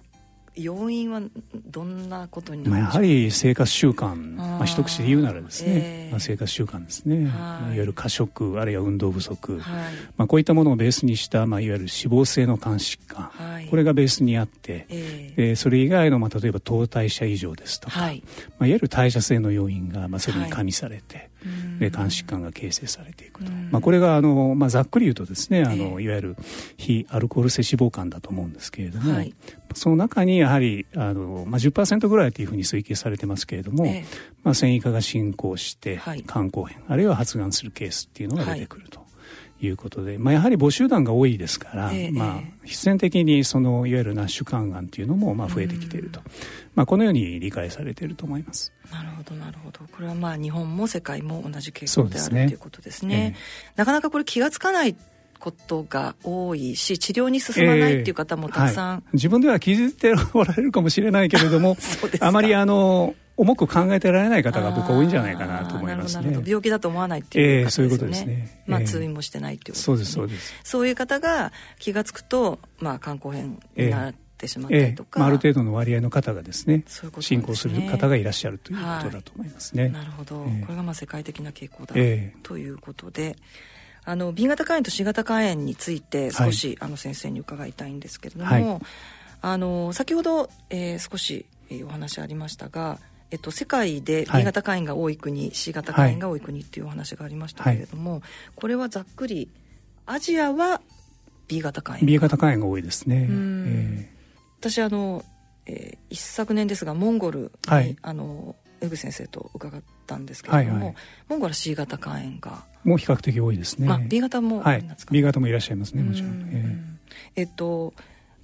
要因はどんなことになるやはり生活習慣まあ、一口で言うならですね、えー、まあ、生活習慣ですね、はい。まあ、いわゆる過食あるいは運動不足、はい。まあ、こういったものをベースにした、まあ、いわゆる脂肪性の肝疾患、はい、これがベースにあって、えー、それ以外の、まあ、例えば糖代謝異常ですとか、はい。まあ、いわゆる代謝性の要因が、まあ、それに加味されて、はいで肝疾患が形成されていくと、まあ、これがあの、まあ、ざっくり言うとですねあの、いわゆる非アルコール性脂肪肝だと思うんですけれども、はい、その中にやはりあの、まあ、10%ぐらいというふうに推計されてますけれども、えまあ、繊維化が進行して、肝硬変あるいは発がんするケースっていうのが出てくると。いうことで、まあ、やはり母集団が多いですから、えまあ、必然的にそのいわゆるナッシュ肝がんっていうのもまあ増えてきていると、まあ、このように理解されていると思います。なるほどなるほど。これはまあ日本も世界も同じ傾向であると、ね、いうことですね、えなかなかこれ気が付かないことが多いし治療に進まないっていう方もたくさん、えーはい、自分では気づいておられるかもしれないけれども (laughs) あまりあの重く考えてられない方が僕は多いんじゃないかなと思いますね。病気だと思わないっていう、ね、えー、そういうことですね。まあ通院もしてないっていうことです、ね、そうですそうです。そういう方が気が付くとまあ肝硬変になってしまったりとか、えーまあ、ある程度の割合の方がですね、ね、進行する方がいらっしゃるということだと思いますね。はい、なるほど、えー、これがまあ世界的な傾向だ、ということで。あの B 型肝炎と C 型肝炎について少し、はい、あの先生に伺いたいんですけれども、はい、あの先ほど、えー、少し、えー、お話ありましたがえっと、世界で B 型肝炎が多い国、はい、C 型肝炎が多い国っていうお話がありましたけれども、はい、これはざっくりアジアは B 型肝炎。B 型肝炎が多いですね、えー、私あの、えー、一昨年ですがモンゴルに、はい、あの江口先生と伺ったんですけれども、はいはい、モンゴルは C 型肝炎がもう比較的多いですね、まあ、B 型もはい。B 型もいらっしゃいますねもちろん、えー、えっと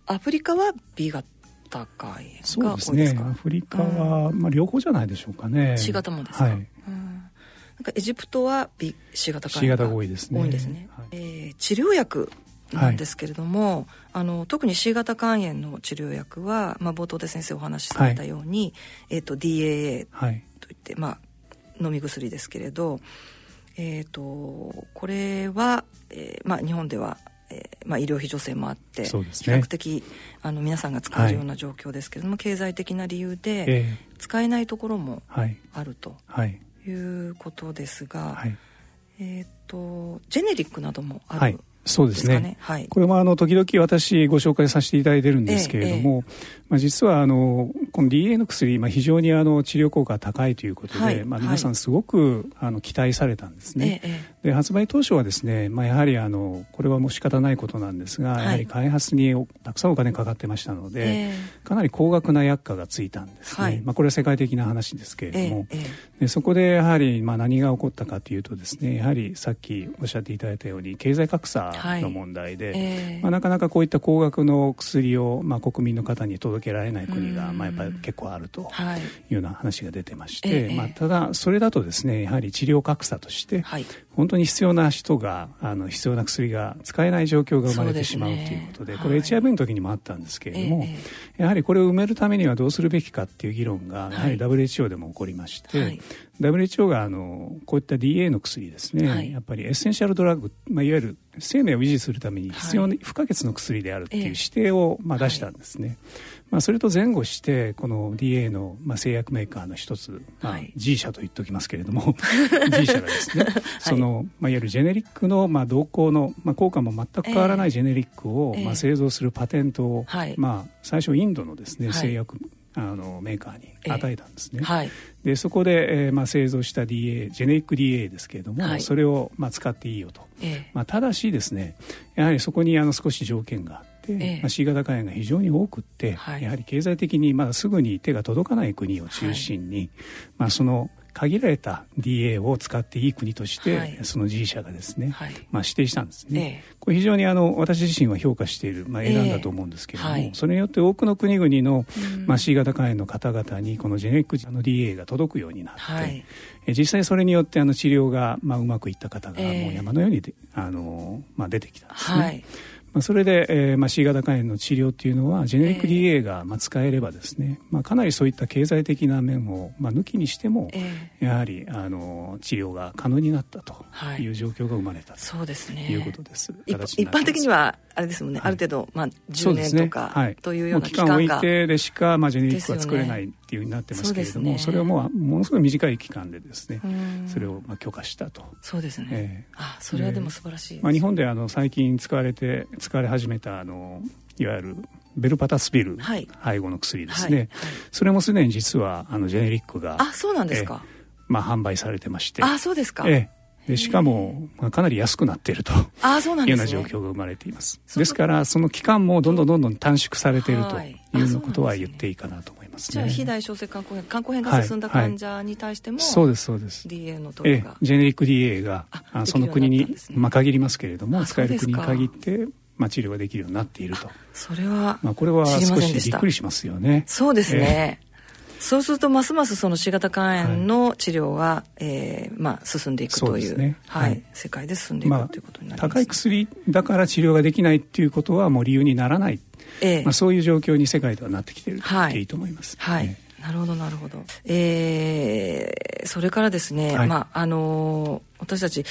アフリカは B 型高いそうですね。アフリカは、うん、まあ、両方じゃないでしょうかね。C 型もですか、はい、うん、なんかエジプトは B C 型が C 型が多いですね。多いですね、はい、えー、治療薬なんですけれども、はい、あの特に C 型肝炎の治療薬は、まあ、冒頭で先生お話しされたように、はい、えーと、DAA といって、まあ、飲み薬ですけれど、えーと、これは、えーまあ、日本ではえーまあ、医療費助成もあって、ね、比較的あの皆さんが使えるような状況ですけれども、はい、経済的な理由で使えないところもあるとい。うことですが、はい、えーと、ジェネリックなどもあるそうですね、はい、これもあの時々私ご紹介させていただいてるんですけれども、ええ。まあ、実はあのこの DA の薬、まあ、非常にあの治療効果が高いということで、はい、まあ、皆さんすごくあの期待されたんですね、ええ、で発売当初はですね、まあ、やはりあのこれはもう仕方ないことなんですが、はい、やはり開発にたくさんお金かかってましたので、え、かなり高額な薬価がついたんですね、はい、まあ、これは世界的な話ですけれども、でそこでやはりまあ何が起こったかというとですねやはりさっきおっしゃっていただいたように経済格差の問題で、まあ、なかなかこういった高額の薬をまあ国民の方に届届けられない国が、まあ、やっぱり結構あるとい。うような話が出てまして、まあ、ただそれだとですねやはり治療格差として、本当に必要な人があの必要な薬が使えない状況が生まれてしまうということでこれ HIV の時にもあったんですけれども、やはりこれを埋めるためにはどうするべきかっていう議論がやはり WHO でも起こりまして、WHO があのこういった DA の薬ですね、はい、やっぱりエッセンシャルドラッグ、まあ、いわゆる生命を維持するために必要、不可欠の薬であるっていう指定を、まあ、出したんですね。まあ、それと前後してこの DA の、まあ、製薬メーカーの一つ、まあ、G 社と言っておきますけれども (laughs) G 社がですね、(laughs) その、まあ、いわゆるジェネリックの、まあ、動向の、まあ、効果も全く変わらないジェネリックを、まあ、製造するパテントを、まあ、最初インドのですね、製薬あのメーカーに与えたんですね。はい、でそこで、えーまあ、製造した DA ジェネリック DA ですけれども、はい、それを、まあ、使っていいよと、えまあ、ただしですねやはりそこにあの少し条件があって、え。まあ、C 型肝炎が非常に多くって、はい、やはり経済的にまだすぐに手が届かない国を中心に、まあ、その限られた DA を使っていい国として、はい、その G 社がですね、はい、まあ、指定したんですね、えこれ非常にあの私自身は評価している、まあ、選んだと思うんですけれども、えはい、それによって多くの国々の、まあ、C 型肝炎の方々にこのジェネリックの DA が届くようになって、はい、え実際それによってあの治療が、まあ、うまくいった方がもう山のようにで、あのまあ、出てきたんですね。まあ、それで、えーまあ、C 型肝炎の治療っていうのはジェネリック DA が、まあ、使えればですね、まあ、かなりそういった経済的な面を、まあ、抜きにしても、えー、やはりあの治療が可能になったとい。う状況が生まれた、はい、そうですね。いうことです。一般的にはあれですもんね、はい、ある程度、まあ、10年とか、ねはい、というような期間を置いてでしか、まあ、ジェネリックは作れないっていうふうになってますけれども、そ、ね,、れをもうものすごい短い期間でですねそれをまあ許可したと。そうですね、えー、あそれはでも素晴らしい、まあ、日本であの最近使われて使われ始めたあのいわゆるベルパタスピル、はい、背後の薬ですね、はい。はい、それもすでに実はあのジェネリックがあそうなんですか、えーまあ、販売されてまして。あそうですか、ええ。でしかも、まあ、かなり安くなっているとあそうなんいうような状況が生まれています。ですからその期間もどんどんどんどん短縮されているとい。うようなことは言っていいかなと思います、ね、じゃあ非大小性肝硬変肝硬変が進んだ患者に対しても、はいはい、そうです。そうです DA の投与が、ジェネリック DA があその国に、ね、まあ、限りますけれども使える国に限ってまあ、治療ができるようになっていると。それは、まあ、これは少しびっくりしますよね。そうですね、そうするとますますその C 型肝炎の治療は、はい、えー、まあ、進んでいくという、ね、はい、はい、世界で進んでいく、まあ、ということになります、高い薬だから治療ができないっていうことはもう理由にならない、えーまあ、そういう状況に世界ではなってきているってい。いと思います。はい、はいなるほどなるほど。えー、それからですね、はい、まああの私たち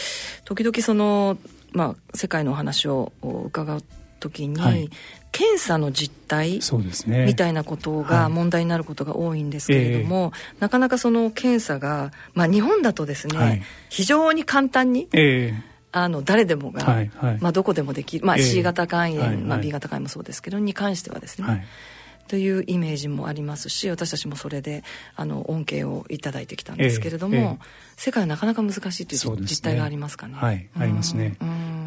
時々そのまあ世界のお話を伺う時に、はい、検査の実態そうです、ね、みたいなことが問題になることが多いんですけれども、はいえ。ー、なかなかその検査が、まあ、日本だとですね、はい、非常に簡単に、えー、あの誰でもが、はいはい、まあ、どこでもできる、まあ、C 型肝炎、えー、まあ、B 型肝炎もそうですけどに関してはですね、というイメージもありますし私たちもそれであの恩恵を頂いてきたんですけれども、えーえー、世界はなかなか難しいという実態がありますかね。はい、ありますね。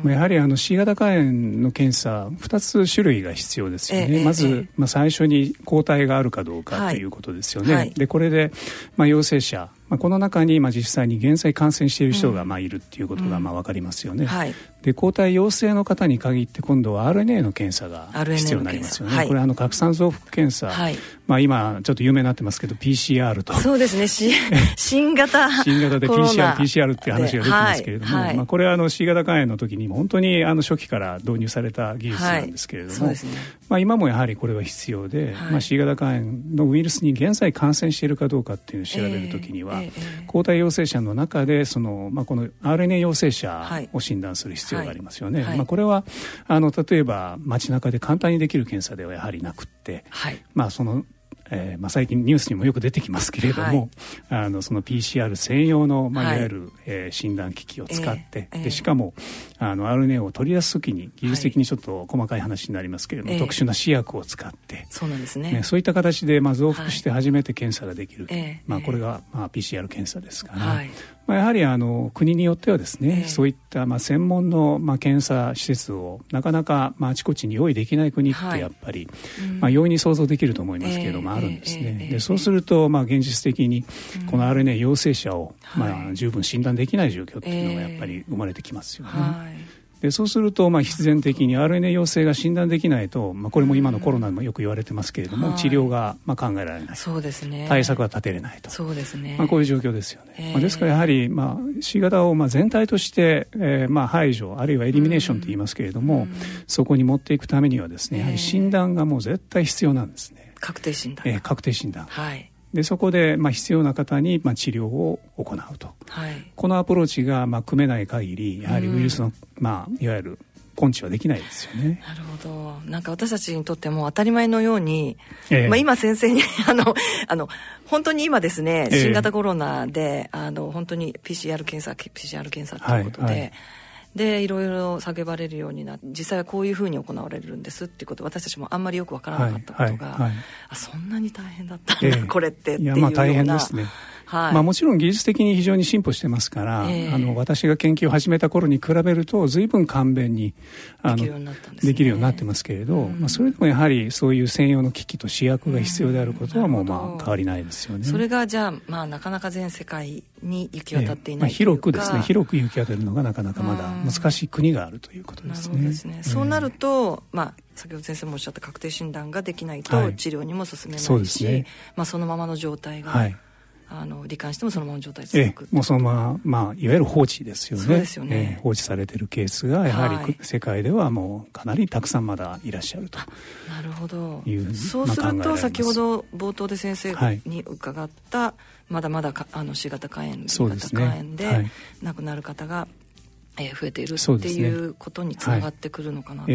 やはりあの C 型肝炎の検査2つ種類が必要ですよね、えー、まず、まあ、最初に抗体があるかどうかということですよね、はい、でこれで、まあ、陽性者まあ、この中にまあ実際に現在感染している人がまあいるっていうことがまあ分かりますよね、うんはい、で抗体陽性の方に限って今度は RNA の検査が必要になりますよね、はい、これあの拡散増幅検査、はい、まあ、今ちょっと有名になってますけど PCR と (laughs) そうですね。(laughs) 新型 (laughs) 新型で PCR, PCR っていう話が出てますけれども、まあ、これはあの C 型肝炎の時に本当にあの初期から導入された技術なんですけれども、ね、まあ、今もやはりこれは必要で、まあ、C 型肝炎のウイルスに現在感染しているかどうかっていうのを調べるときには、えーえー、抗体陽性者の中でその、まあ、この RNA 陽性者を診断する必要がありますよね、はい。はい、まあ、これはあの例えば街中で簡単にできる検査ではやはりなくって、はい、まあ、そのえーまあ、最近ニュースにもよく出てきますけれども、はい、あのその PCR 専用の、まあ、い。わゆる、はい、えー、診断機器を使って、えー、でしかもあの RNA を取り出すときに技術的にちょっと細かい話になりますけれども、はい、特殊な試薬を使って、そうなんですね、ね、そういった形で、まあ、増幅して初めて検査ができる、まあ、これが、まあ、PCR 検査ですから、まあ、やはりあの国によってはですね、えー、そういったまあ専門のまあ検査施設をなかなかまああちこちに用意できない国ってやっぱり、はい、まあ容易に想像できると思いますけれども、あるんですね。でそうするとまあ現実的にこの RNA 陽性者をまあ十分診断できない状況っていうのがやっぱり生まれてきますよね。はい。でそうすると、まあ、必然的に RNA 陽性が診断できないと、まあ、これも今のコロナでもよく言われてますけれども、うん、治療が、まあ、考えられない。そうです、ね、対策は立てれないと。そうですね、まあ、こういう状況ですよね、えー、まあ、ですからやはり、まあ、C 型をまあ全体として、えーまあ、排除あるいはエリミネーションと言いますけれども、うん、そこに持っていくためにはですねやはり診断がもう絶対必要なんですね、確定診断、えー、確定診断。はいでそこで、まあ、必要な方に、まあ、治療を行うと、はい、このアプローチが、まあ、組めない限りやはりウイルスの、うん、まあ、いわゆる根治はできないですよね。なるほど。なんか私たちにとっても当たり前のように、えー、まあ今先生に (laughs) あのあの本当に今ですね、新型コロナで、あの本当に PCR 検査 PCR 検査ということで。はいはいでいろいろ叫ばれるようになって実際はこういうふうに行われるんですっていうこと私たちもあんまりよくわからなかったことが、はいはいはい、あそんなに大変だったんだ、えー、これってっていうような。まあねはい、まあ、もちろん技術的に非常に進歩してますから、えー、あの私が研究を始めた頃に比べると随分簡便にあのできるようになってますけれど、うん、まあ、それでもやはりそういう専用の機器と試薬が必要であることはもうまあ変わりないですよね。それがじゃあ、まあ、なかなか全世界に行き渡っていない、えー、まあ、広くですね。広く行き渡るのがなかなかまだ難しい国があるということですね。すね。そうなると、まあ先ほど先生もおっしゃった確定診断ができないと治療にも進めないし、はいね、まあ、そのままの状態が、はいあの罹患してもそのままの状態続く、ええ、もうそのまま、まあ、いわゆる放置ですよね。そうですよね、え、放置されてるケースがやはり、はい、世界ではもうかなりたくさんまだいらっしゃると。なるほど。そうすると、先ほど冒頭で先生に伺った、はい、まだまだあの C 型肝炎 B 型肝炎で亡くなる方が、えー、増えているっていうことにつながってくるのかなと。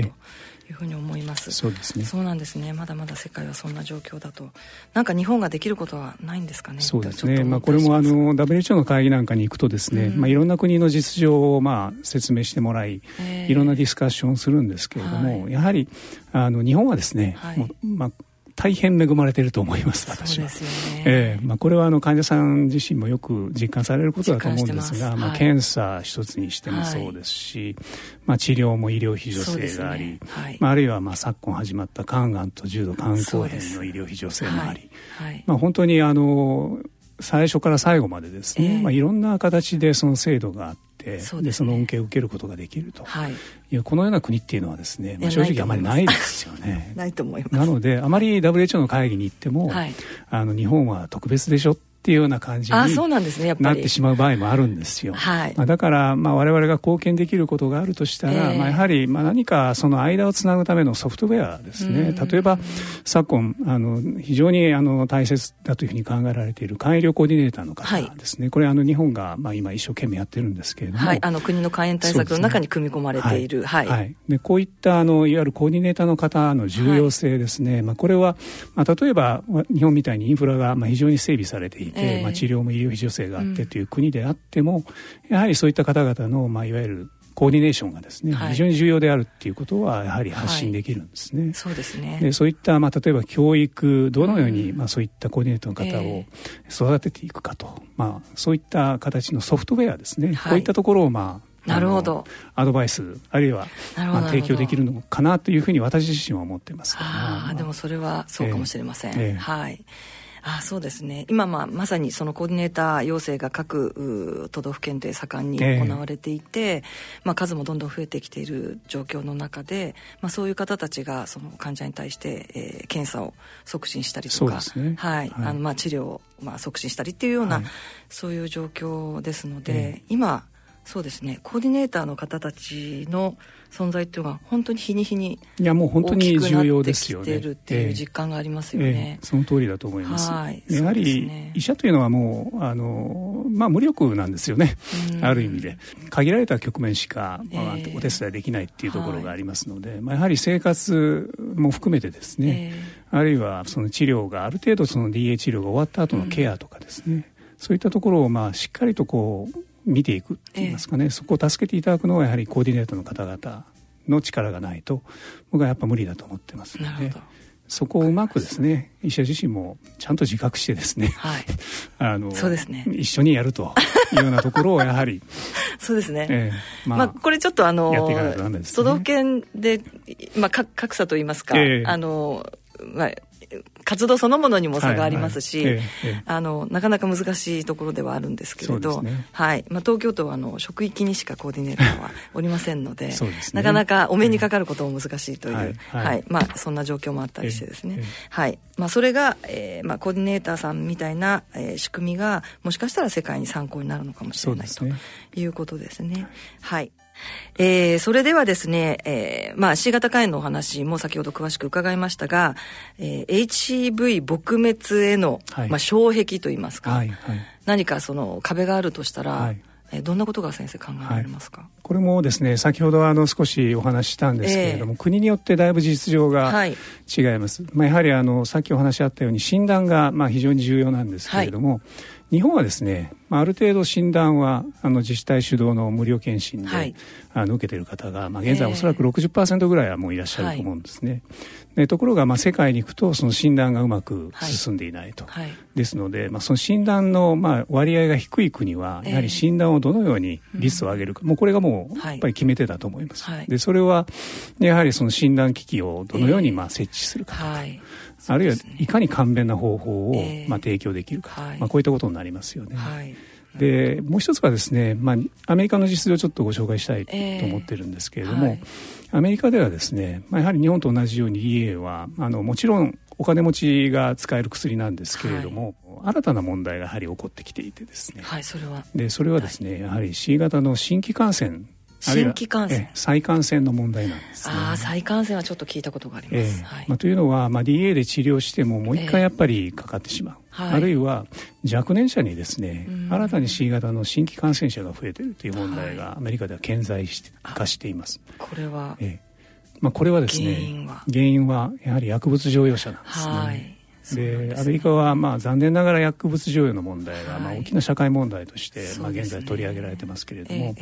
いうふうに思います。そうですね。そうなんですね。まだまだ世界はそんな状況だと。なんか日本ができることはないんですかね。そうですね。まあ、これもあの WHO の会議なんかに行くとですね、うん、まあ、いろんな国の実情をまあ説明してもらい、えー、いろんなディスカッションをするんですけれども、はい、やはりあの日本はですね、はい、まあ大変恵まれていると思います私は。そうですよね。えー、まあこれはあの患者さん自身もよく実感されることだと思うんですが、まあ検査一つにしてもそうですし、はい、まあ治療も医療費助成があり、ね。はい、まああるいはまあ昨今始まった肝がんと重度肝硬変の医療費助成もあり、はい、まあ本当にあの最初から最後までですね、えー、まあいろんな形でその制度があって。そで、ね、その恩恵を受けることができると、はい、いうこのような国っていうのはですね、まあ、正直あまりないですよね。(laughs) ないと思います。なのであまり WHO の会議に行っても、はい、あの日本は特別でしょっていうような感じになってしまう場合もあるんですよ。はい、まあ、だから、まあ、我々が貢献できることがあるとしたら、えー、まあ、やはり、まあ、何かその間をつなぐためのソフトウェアですね。例えば、昨今、あの、非常にあの大切だというふうに考えられている肝医療コーディネーターの方ですね。はい、これ、あの、日本が、まあ、今一生懸命やってるんですけれども。はい、あの、国の肝炎対策の中に組み込まれている。ね、はい。はい、でこういった、あの、いわゆるコーディネーターの方の重要性ですね。まあ、これは、まあ、例えば、日本みたいにインフラが、まあ、非常に整備されていて、えー、まあ、治療も医療費助成があってという国であっても、やはりそういった方々の、まあ、いわゆるコーディネーションがですね、はい、非常に重要であるっていうことはやはり発信できるんですね。はい、そうですね。でそういったまあ例えば教育どのように、まあそういったコーディネートの方を育てていくかと、えー、まあそういった形のソフトウェアですね。はい、こういったところをまあなるほど。アドバイスあるいは、まあ、提供できるのかなというふうに私自身は思ってます、ああでもそれはそうかもしれません、えーえー、はいあそうですね。今、まあ、まさにそのコーディネーター要請が各都道府県で盛んに行われていて、えー、まあ、数もどんどん増えてきている状況の中で、まあ、そういう方たちがその患者に対して、えー、検査を促進したりとか、ね、はい、はい、あのまあ治療をまあ促進したりっていうような、はい、そういう状況ですので、えー、今そうですね。コーディネーターの方たちの存在っていうのが本当に日に日にいやもう本当に重要ですよね。っていう実感がありますよね。えー、その通りだと思います。はい、やはり、ね、医者というのはもうあのまあ無力なんですよね。ある意味で限られた局面しか、まあ、お手伝いできないっていうところがありますので、まあやはり生活も含めてですね。えーあるいはその治療がある程度その DA 治療が終わった後のケアとかですね、うん、そういったところをまあしっかりとこう見ていくっていいますかね、えそこを助けていただくのはやはりコーディネートの方々の力がないと僕はやっぱ無理だと思ってますので。そこをうまくですね医者自身もちゃんと自覚してですね、はい、(laughs) あのそうですね。一緒にやるというようなところをやはり (laughs) そうですね、えー、まあ、まあ、これちょっとあの、ね、都道府県で、まあ、格差といいますか、えー、あのまあ活動そのものにも差がありますし、はいはい。あのなかなか難しいところではあるんですけれど、ね、はい。まあ、東京都はあの職域にしかコーディネーターはおりませんので (laughs) ね、なかなかお目にかかることも難しいという、はい、はい、まあ、そんな状況もあったりしてですね、はい。まあ、それが、えーまあ、コーディネーターさんみたいな、えー、仕組みがもしかしたら世界に参考になるのかもしれない、ということですね。はい (laughs) えー、それではですね、えー、まあ C 型肝炎のお話も先ほど詳しく伺いましたが、えー、HCV 撲滅への、はい、まあ、障壁といいますか、はいはい、何かその壁があるとしたら、はい。えどんなことが先生考えられますか、はい、これもですね先ほどあの少しお話ししたんですけれども、えー、国によってだいぶ実情が違います、はい、まあ、やはりあのさっきお話しあったように診断がまあ非常に重要なんですけれども、はい日本はですね、まあ、ある程度診断はあの自治体主導の無料検診で、はい、あの受けている方が、まあ、現在おそらく60%ぐらいはもういらっしゃると思うんですね。でところが、まあ、世界に行くとその診断がうまく進んでいないと。はい、ですので、まあ、その診断の、まあ、割合が低い国はやはり診断をどのように率を上げるか、もうこれがもうやっぱり決め手だと思います。はい、でそれはやはりその診断機器をどのようにまあ設置するかとか。はいあるいはいかに簡便な方法を、まあ、提供できるか、はい、まあ、こういったことになりますよね。はい。でもう一つはですね、まあ、アメリカの実情をちょっとご紹介したいと思ってるんですけれども、えーはい、アメリカではですね、まあ、やはり日本と同じように EA はあのもちろんお金持ちが使える薬なんですけれども、はい、新たな問題がやはり起こってきていてですね、はい、それは。でそれはですね、やはり C 型の新規感染新規感染。再感染の問題なんです、ね、ああ再感染はちょっと聞いたことがあります、えーはい、まあ、というのは、まあ、DA で治療してももう一回やっぱりかかってしまう、えー、あるいは若年者にですね、新たに C 型の新規感染者が増えているという問題がアメリカでは顕在化しています、これは、えーまあ、これはですね原因は？やはり薬物常用者なんですね、はいで、アメリカはまあ残念ながら薬物常用の問題がまあ大きな社会問題として、まあ現在取り上げられてますけれども、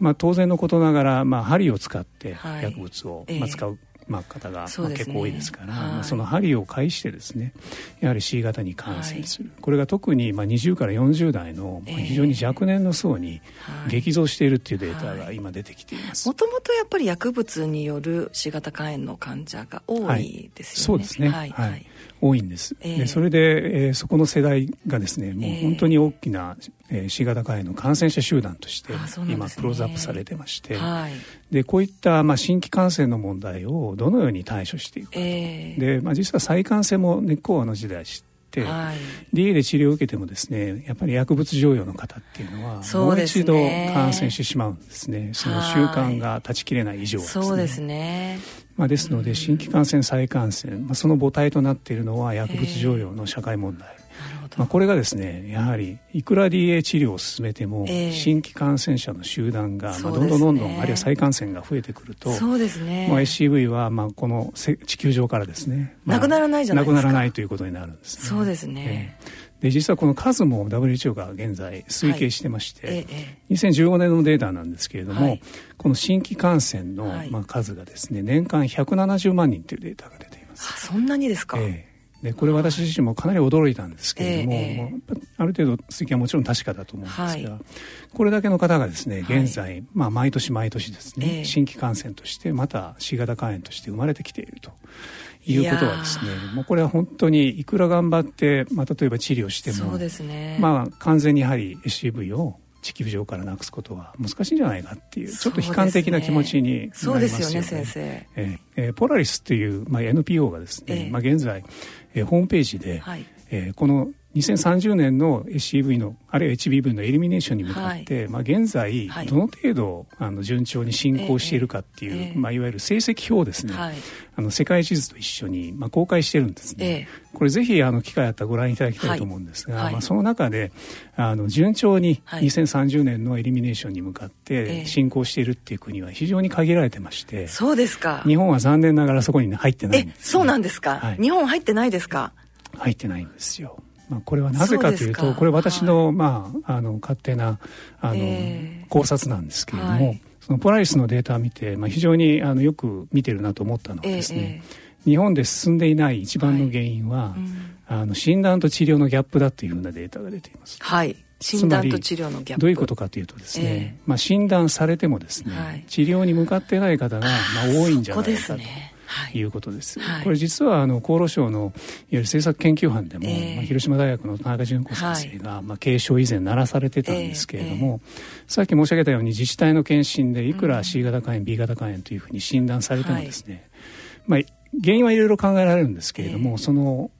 まあ当然のことながらまあ針を使って薬物をまあ使うまあ、方が、まあ、結構多いですから、まあ、その針を介してですねやはり C 型に感染する、これが特にまあ20から40代の非常に若年の層に激増しているっていうデータが今出てきています。もともとやっぱり薬物による C 型肝炎の患者が多いですよね、そうですね。はい、はい多いんです、えー、でそれで、えー、そこの世代がですねもう本当に大きな、えー、C 型肝炎の感染者集団として、今クローズアップされてまして、はい、でこういった、まあ、新規感染の問題をどのように対処していくかと、えー、で、まあ、実は再感染も根っこはあの時代知って、はい、DA で治療を受けてもですねやっぱり薬物常用の方っていうのはもう一度感染してしまうんですね。その習慣が断ち切れない以上はですね。そうですねまあ、ですので新規感染再感染、まあ、その母体となっているのは薬物常用の社会問題、まあ、これがですねやはりいくら DA 治療を進めても、新規感染者の集団が、まあ、どんどんどんどん、あるいは再感染が増えてくるとそうですね、まあ、SCV はまあこの地球上からですね、まあ、なくならないじゃないですか。なくならないということになるんですね。そうですね、えーで実はこの数も WHO が現在推計してまして、はいええ、2015年のデータなんですけれども、はい、この新規感染の、まあ、数がですね年間170万人というデータが出ています。あそんなにですか、えでこれ私自身もかなり驚いたんですけれどもえー、ある程度推計はもちろん確かだと思うんですが、はい、これだけの方がですね現在、はい、まあ、毎年毎年ですね、えー、新規感染としてまた C 型肝炎として生まれてきているということはですねもうこれは本当にいくら頑張って、まあ、例えば治療してもね、まあ、完全にやはり SCV を地球上からなくすことは難しいんじゃないかっていうちょっと悲観的な気持ちになりますよね。そうですよね先生。えー、ポラリスっていう、まあ、NPO がですね、えー、まあ、現在、えー、ホームページで、はい、えー、この2030年の SCV のあるいは HBV のエリミネーションに向かって、はい、まあ、現在どの程度あの順調に進行しているかっていう、えー、まあ、いわゆる成績表をですね、はい、あの世界地図と一緒に、まあ、公開してるんですね、えー、これぜひあの機会あったらご覧いただきたいと思うんですが、はい、まあ、その中であの順調に2030年のエリミネーションに向かって進行しているっていう国は非常に限られてまして、そうですか。日本は残念ながらそこに入ってないんです、ね、そうなんですか、日本入ってないですか。入ってないんですよまあ、これはなぜかというとこれ私の,、まあ、あの勝手なあの、えー、考察なんですけれども、はい、そのポラリスのデータを見て、まあ、非常にあのよく見てるなと思ったのはですね、えー、日本で進んでいない一番の原因は、はい。うん、あの診断と治療のギャップだというふうなデータが出ています。はい。診断と治療のギャップ。どういうことかというとですね、えー、まあ、診断されてもですね、はい、治療に向かってない方が、まあ、多いんじゃないかと。い。うことです。はい、これ実はあの厚労省のいわゆる政策研究班でも、えー、まあ、広島大学の田中純子先生が、はい、まあ、警鐘以前鳴らされてたんですけれども、えーえー、さっき申し上げたように自治体の検診でいくら C 型肝炎、うん、B 型肝炎というふうに診断されてもですね、はい、まあ、原因はいろいろ考えられるんですけれども、その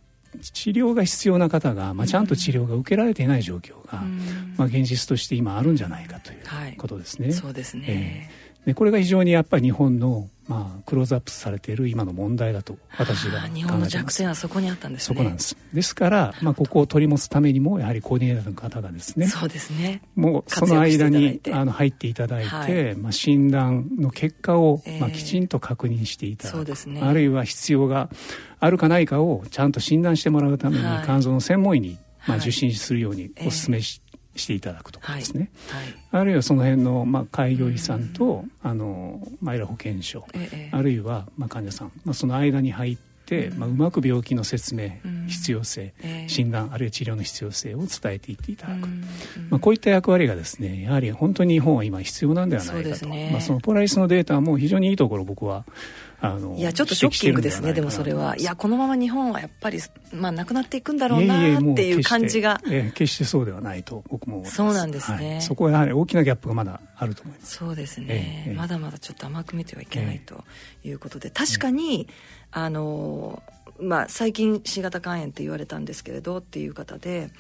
治療が必要な方が、まあ、ちゃんと治療が受けられていない状況が、うん、まあ、現実として今あるんじゃないかということですね。そうですね、えー、でこれが非常にやっぱり日本のまあ、クローズアップされている今の問題だと私が日本の弱点はそこにあったんです、ね、そこなんです。ですから、まあ、ここを取り持つためにもやはりコーディネーターの方がですねそうですね。もうその間にあの入っていただいて、はい、まあ、診断の結果を、まあ、きちんと確認していただく、えー、そうですね、あるいは必要があるかないかをちゃんと診断してもらうために、肝臓の専門医に、まあ、受診するようにお勧めし、していただくとかですね、はい。はい、あるいはその辺の、まあ、開業医さんと、あのマイラ保健所、ええ、あるいは、まあ、患者さん、まあ、その間に入って、まあ、うまく病気の説明、必要性、診断あるいは治療の必要性を伝えていっていただく、まあ、こういった役割がですねやはり本当に日本は今必要なんではないかと、ね、まあ、そのポラリスのデータも非常にいいところ僕はあのいやちょっとショッキングですねでもそれは。いやこのまま日本はやっぱりまあなくなっていくんだろうなっていう感じが。え決してそうではないと僕もそうなんですね、はい、そこはやはり大きなギャップがまだあると思います。そうですね、えー、まだまだちょっと甘く見てはいけないということで、確かに、あのまあ最近 C 型肝炎って言われたんですけれどっていう方で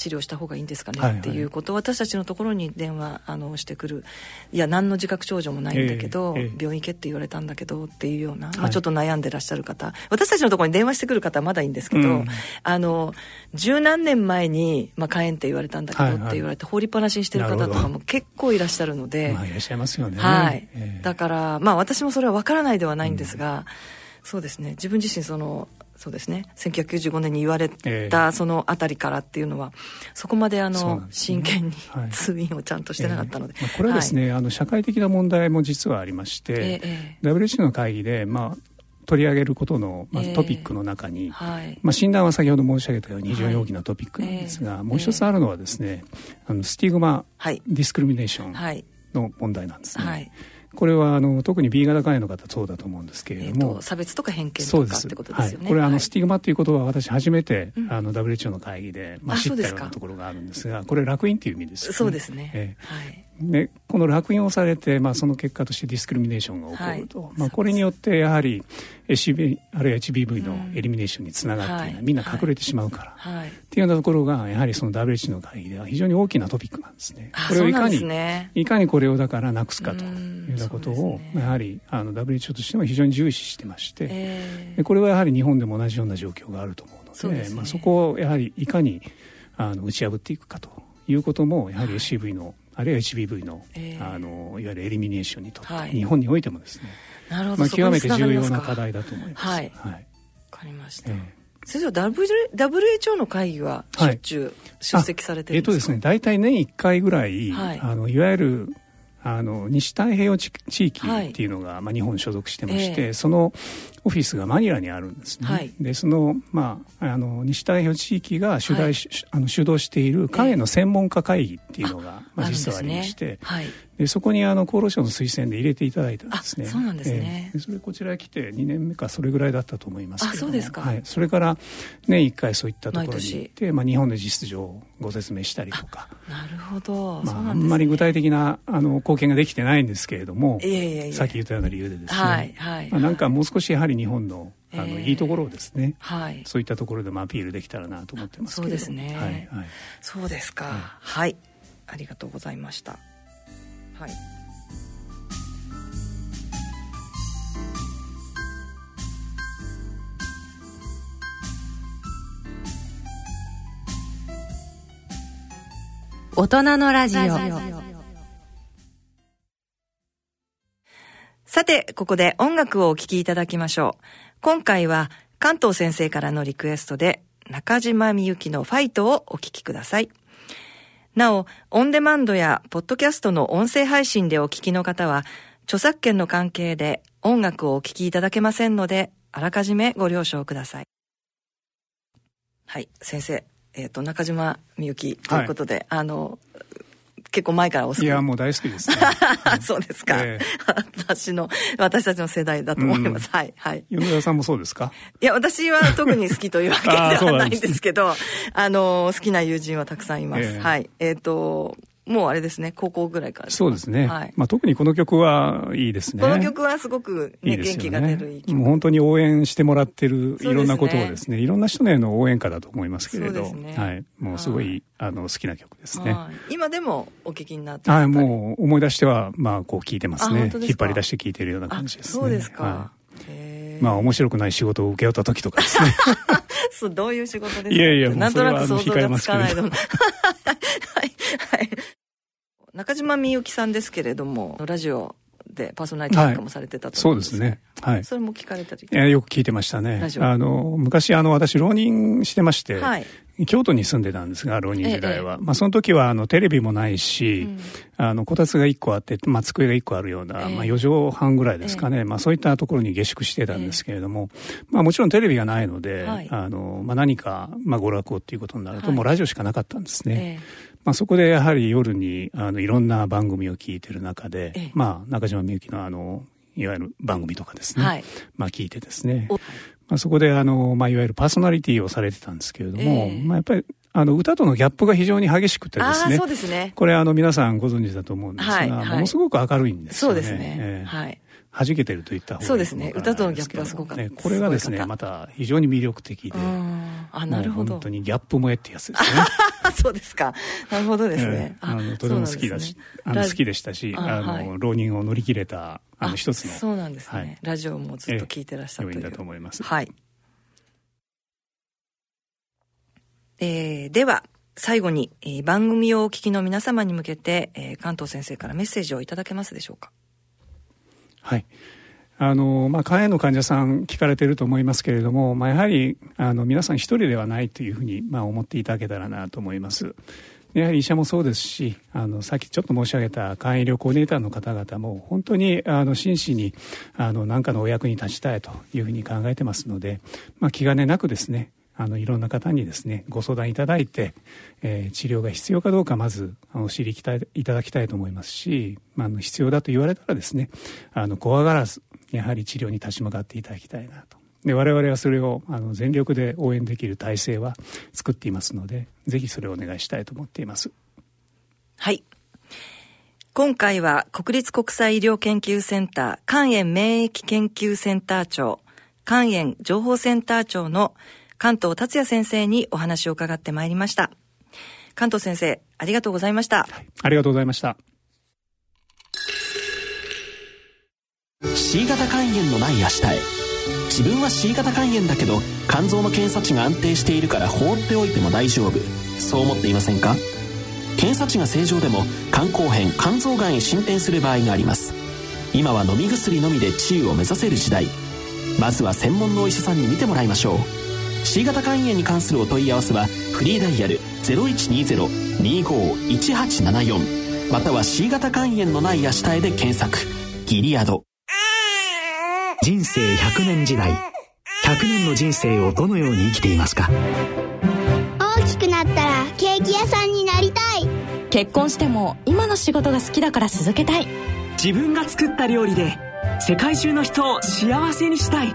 治療した方がいいんですかね、はいはい、っていうことを私たちのところに電話あのしてくる。いや何の自覚症状もないんだけど、えーえー、病院行けって言われたんだけどっていうような、まあ、ちょっと悩んでらっしゃる方、私たちのところに電話してくる方はまだいいんですけど、うん、あの十何年前に、まあ、肝炎って言われたんだけどって言われて、放りっぱなしにしてる方とかも結構いらっしゃるので、まあ、いらっしゃいますよね、はい、えー、だからまあ私もそれは分からないではないんですが、うん、そうですね。自分自身そのそうですね。1995年に言われたそのあたりからっていうのは、そこまであの、ね、真剣に通院をちゃんとしてなかったので、えーまあ、これはですね、はい、あの社会的な問題も実はありまして、えー、WHO の会議で、まあ、取り上げることの、まあ、トピックの中に、えーはい、まあ、診断は先ほど申し上げたように非常に大きなトピックなんですが、はい、もう一つあるのはですね、あのスティグマ、 discrimination の問題なんですね。はいこれはあの特に B 型肝炎の方そうだと思うんですけれども、えー、差別とか偏見とかってことですよね、はい、これはあの、スティグマという言葉は私初めて、うん、あの WHO の会議で、まあ、知ったようなところがあるんですがこれ楽院っていう意味です、ね、そうですね、えー、はい。でこの落印をされて、まあ、その結果としてディスクリミネーションが起こると、はい、まあ、これによってやはり HB あるいは HBV のエリミネーションにつながっていない、うん、みんな隠れてしまうから、はい、っていうようなところがやはりその WHO の会議では非常に大きなトピックなんですね。これをいかに、ね、いかにこれをだからなくすかというようなことを、やはりあの WHO としても非常に重視してまして、えー、これはやはり日本でも同じような状況があると思うので、ね、まあ、そこをやはりいかにあの打ち破っていくかということもやはり HCV の、はいあるいは HBV のえー、あのいわゆるエリミネーションにとって、はい、日本においてもですねなるほど、まあ、極めて重要な課題だと思います。はい、はい、分かりました、えー、先生 WHO の会議はしょっちゅう出席されてるんですか、はい、えっ、ー、とですね大体年1回ぐらい、はい、あのいわゆるあの西太平洋地域っていうのが、はい、まあ、日本に所属してまして、えー、そのオフィスがマニラにあるんですね。はい、でその,、まあ、あの西太平洋地域が主題、はい、あの主導している肝炎の専門家会議っていうのが、えー、まあ、実はありまして、ね。はい、でそこにあの厚労省の推薦で入れていただいたんですね。そうなんですね、えー、それこちらへ来て2年目かそれぐらいだったと思いますけどそうですか、はい、それから年1回そういったところに行って、まあ、日本で実情ご説明したりとか。なるほど、まあ、あんまり具体的なあの貢献ができてないんですけれどもさっき言ったような理由でですね、はいはい。まあ、なんかもう少しやはりり日本のあの、えー、いいところをですね、はい、そういったところでもアピールできたらなと思ってますそうですね、はいはい、そうですか、はい、はい、ありがとうございましたはい。大人のラジオ。さてここで音楽をお聴きいただきましょう。今回は関東先生からのリクエストで中島みゆきのファイトをお聴きくださいなおオンデマンドやポッドキャストの音声配信でお聴きの方は著作権の関係で音楽をお聴きいただけませんのであらかじめご了承ください。はい先生。えっ、ー、と中島みゆきということで、はい、あの結構前からお好き。いやもう大好きです、ね、(laughs) そうですか、えー、私の私たちの世代だと思います、うん、はいはい。米田さんもそうですか？いや私は特に好きというわけではないんですけどあの好きな友人はたくさんいます、えー、はいえっ、ー、ともうあれですね、高校ぐらいからそうですね。はい、まあ特にこの曲はいいですね。この曲はすごく、ね、いいね元気が出るいい曲。もう本当に応援してもらってるいろんなことをですね、いろんな人への応援歌だと思いますけれど、ね、はい。もうすごい、あの好きな曲ですね。今でもお聞きになってはい、もう思い出しては、まあこう聞いてますね。引っ張り出して聞いてるような感じですね。そうですか。はい、まあ面白くない仕事を請け負った時とかですね。(laughs) そうどういう仕事ですか？いやいや、なんとなく想像がつかないの。(laughs) はい、はい。中島みゆきさんですけれどもラジオでパーソナリティとかもされてたと思うんです、はい、そうですね。はい。それも聞かれたり。えよく聞いてましたね。あの、昔あの、私浪人してまして、はい、京都に住んでたんですが、浪人時代は。ええ、まあその時はあの、テレビもないし、うん、あの、こたつが1個あって、まあ机が1個あるような、え、まあ4畳半ぐらいですかね。まあそういったところに下宿してたんですけれども、まあもちろんテレビがないので、はい、あの、まあ何か、まあ娯楽をっていうことになると、もうラジオしかなかったんですね。まあ、そこでやはり夜にあのいろんな番組を聞いてる中で、まあ、中島みゆきのあのいわゆる番組とかですね、はい、まあ聞いてですね、まあ、そこであの、まあ、いわゆるパーソナリティをされてたんですけれども、えー、まあ、やっぱりあの歌とのギャップが非常に激しくてですね。そうですね。これあの皆さんご存知だと思うんですが、はいはい、ものすごく明るいんですよね。そうですね。えー、はい。弾けてるといった方がそうですね。歌とのギャップはすごかった、ね。これがですね、また非常に魅力的で。あ、なるほど。本当にギャップ萌えってやつですね。(laughs) そうですか。なるほどですね。えー、あの、とても好きだし、ね、あの好きでしたし、あの、浪人を乗り切れた、あの一つの。そうなんですね、はい。ラジオもずっと聞いてらっしゃるという。だと思います。はい。えー、では、最後に、えー、番組をお聞きの皆様に向けて、えー、関東先生からメッセージをいただけますでしょうか。はい。あの、まあ、肝炎の患者さん聞かれていると思いますけれども、まあ、やはり、あの、皆さん一人ではないというふうに、まあ、思っていただけたらなと思います。やはり医者もそうですし、あの、さっきちょっと申し上げた肝医療コーディネーターの方々も、本当に、あの、真摯に、あの、何かのお役に立ちたいというふうに考えてますので、まあ、気兼ねなくですね、あのいろんな方にですねご相談いただいて、えー、治療が必要かどうかまずお知りたいただきたいと思いますし、まあ、の必要だと言われたらですねあの怖がらずやはり治療に立ち向かっていただきたいなと。で我々はそれをあの全力で応援できる体制は作っていますのでぜひそれをお願いしたいと思っています。はい今回は国立国際医療研究センター肝炎免疫研究センター長肝炎情報センター長の関東達也先生にお話を伺ってまいりました。関東先生、ありがとうございました。はい、ありがとうございました。C 型肝炎のない明日へ。自分は C 型肝炎だけど肝臓の検査値が安定しているから放っておいても大丈夫そう思っていませんか？検査値が正常でも肝硬変肝臓がんへ進展する場合があります今は飲み薬のみで治癒を目指せる時代まずは専門のお医者さんに診てもらいましょう C 型肝炎に関するお問い合わせはフリーダイヤル0120-25-1874または C 型肝炎のない明日へで検索。ギリアド。人生100年時代。100年の人生をどのように生きていますか？大きくなったらケーキ屋さんになりたい。結婚しても今の仕事が好きだから続けたい。自分が作った料理で世界中の人を幸せにしたい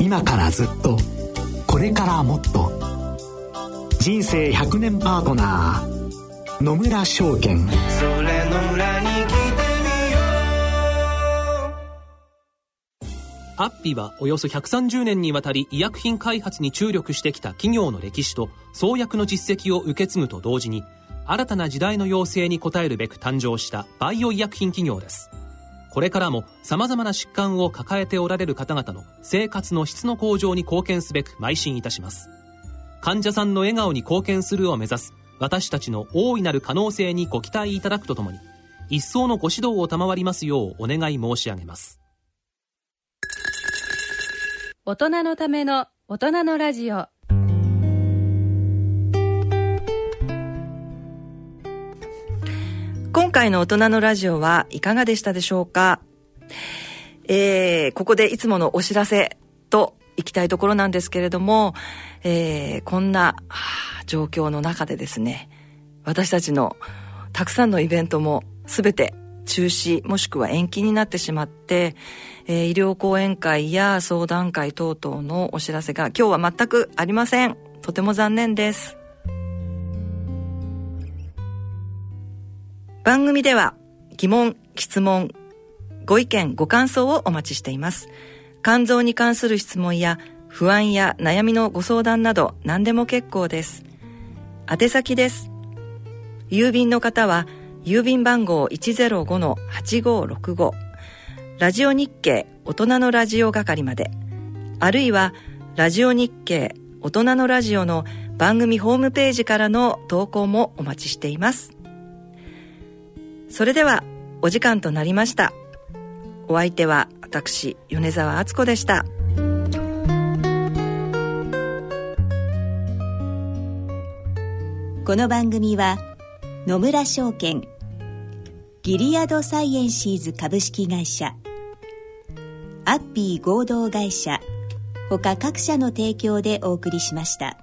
今からずっとこれからもっと。人生100年パートナー野村証券。それの裏に来てみようアッピはおよそ130年にわたり医薬品開発に注力してきた企業の歴史と創薬の実績を受け継ぐと同時に新たな時代の要請に応えるべく誕生したバイオ医薬品企業です。これからも様々な疾患を抱えておられる方々の生活の質の向上に貢献すべく邁進いたします。患者さんの笑顔に貢献するを目指す私たちの大いなる可能性にご期待いただくとともに一層のご指導を賜りますようお願い申し上げます。大人のための大人のラジオ。今回の大人のラジオはいかがでしたでしょうか？えー、ここでいつものお知らせと行きたいところなんですけれども、えー、こんな状況の中でですね、私たちのたくさんのイベントも全て中止もしくは延期になってしまって、えー、医療講演会や相談会等々のお知らせが今日は全くありません。とても残念です。番組では疑問、質問、ご意見、ご感想をお待ちしています。肝臓に関する質問や不安や悩みのご相談など何でも結構です。宛先です。郵便の方は郵便番号105-8565ラジオ日経大人のラジオ係まであるいはラジオ日経大人のラジオの番組ホームページからの投稿もお待ちしていますそれではお時間となりましたお相手は私米沢敦子でしたこの番組は野村証券ギリアドサイエンシーズ株式会社アッピー合同会社他各社の提供でお送りしました。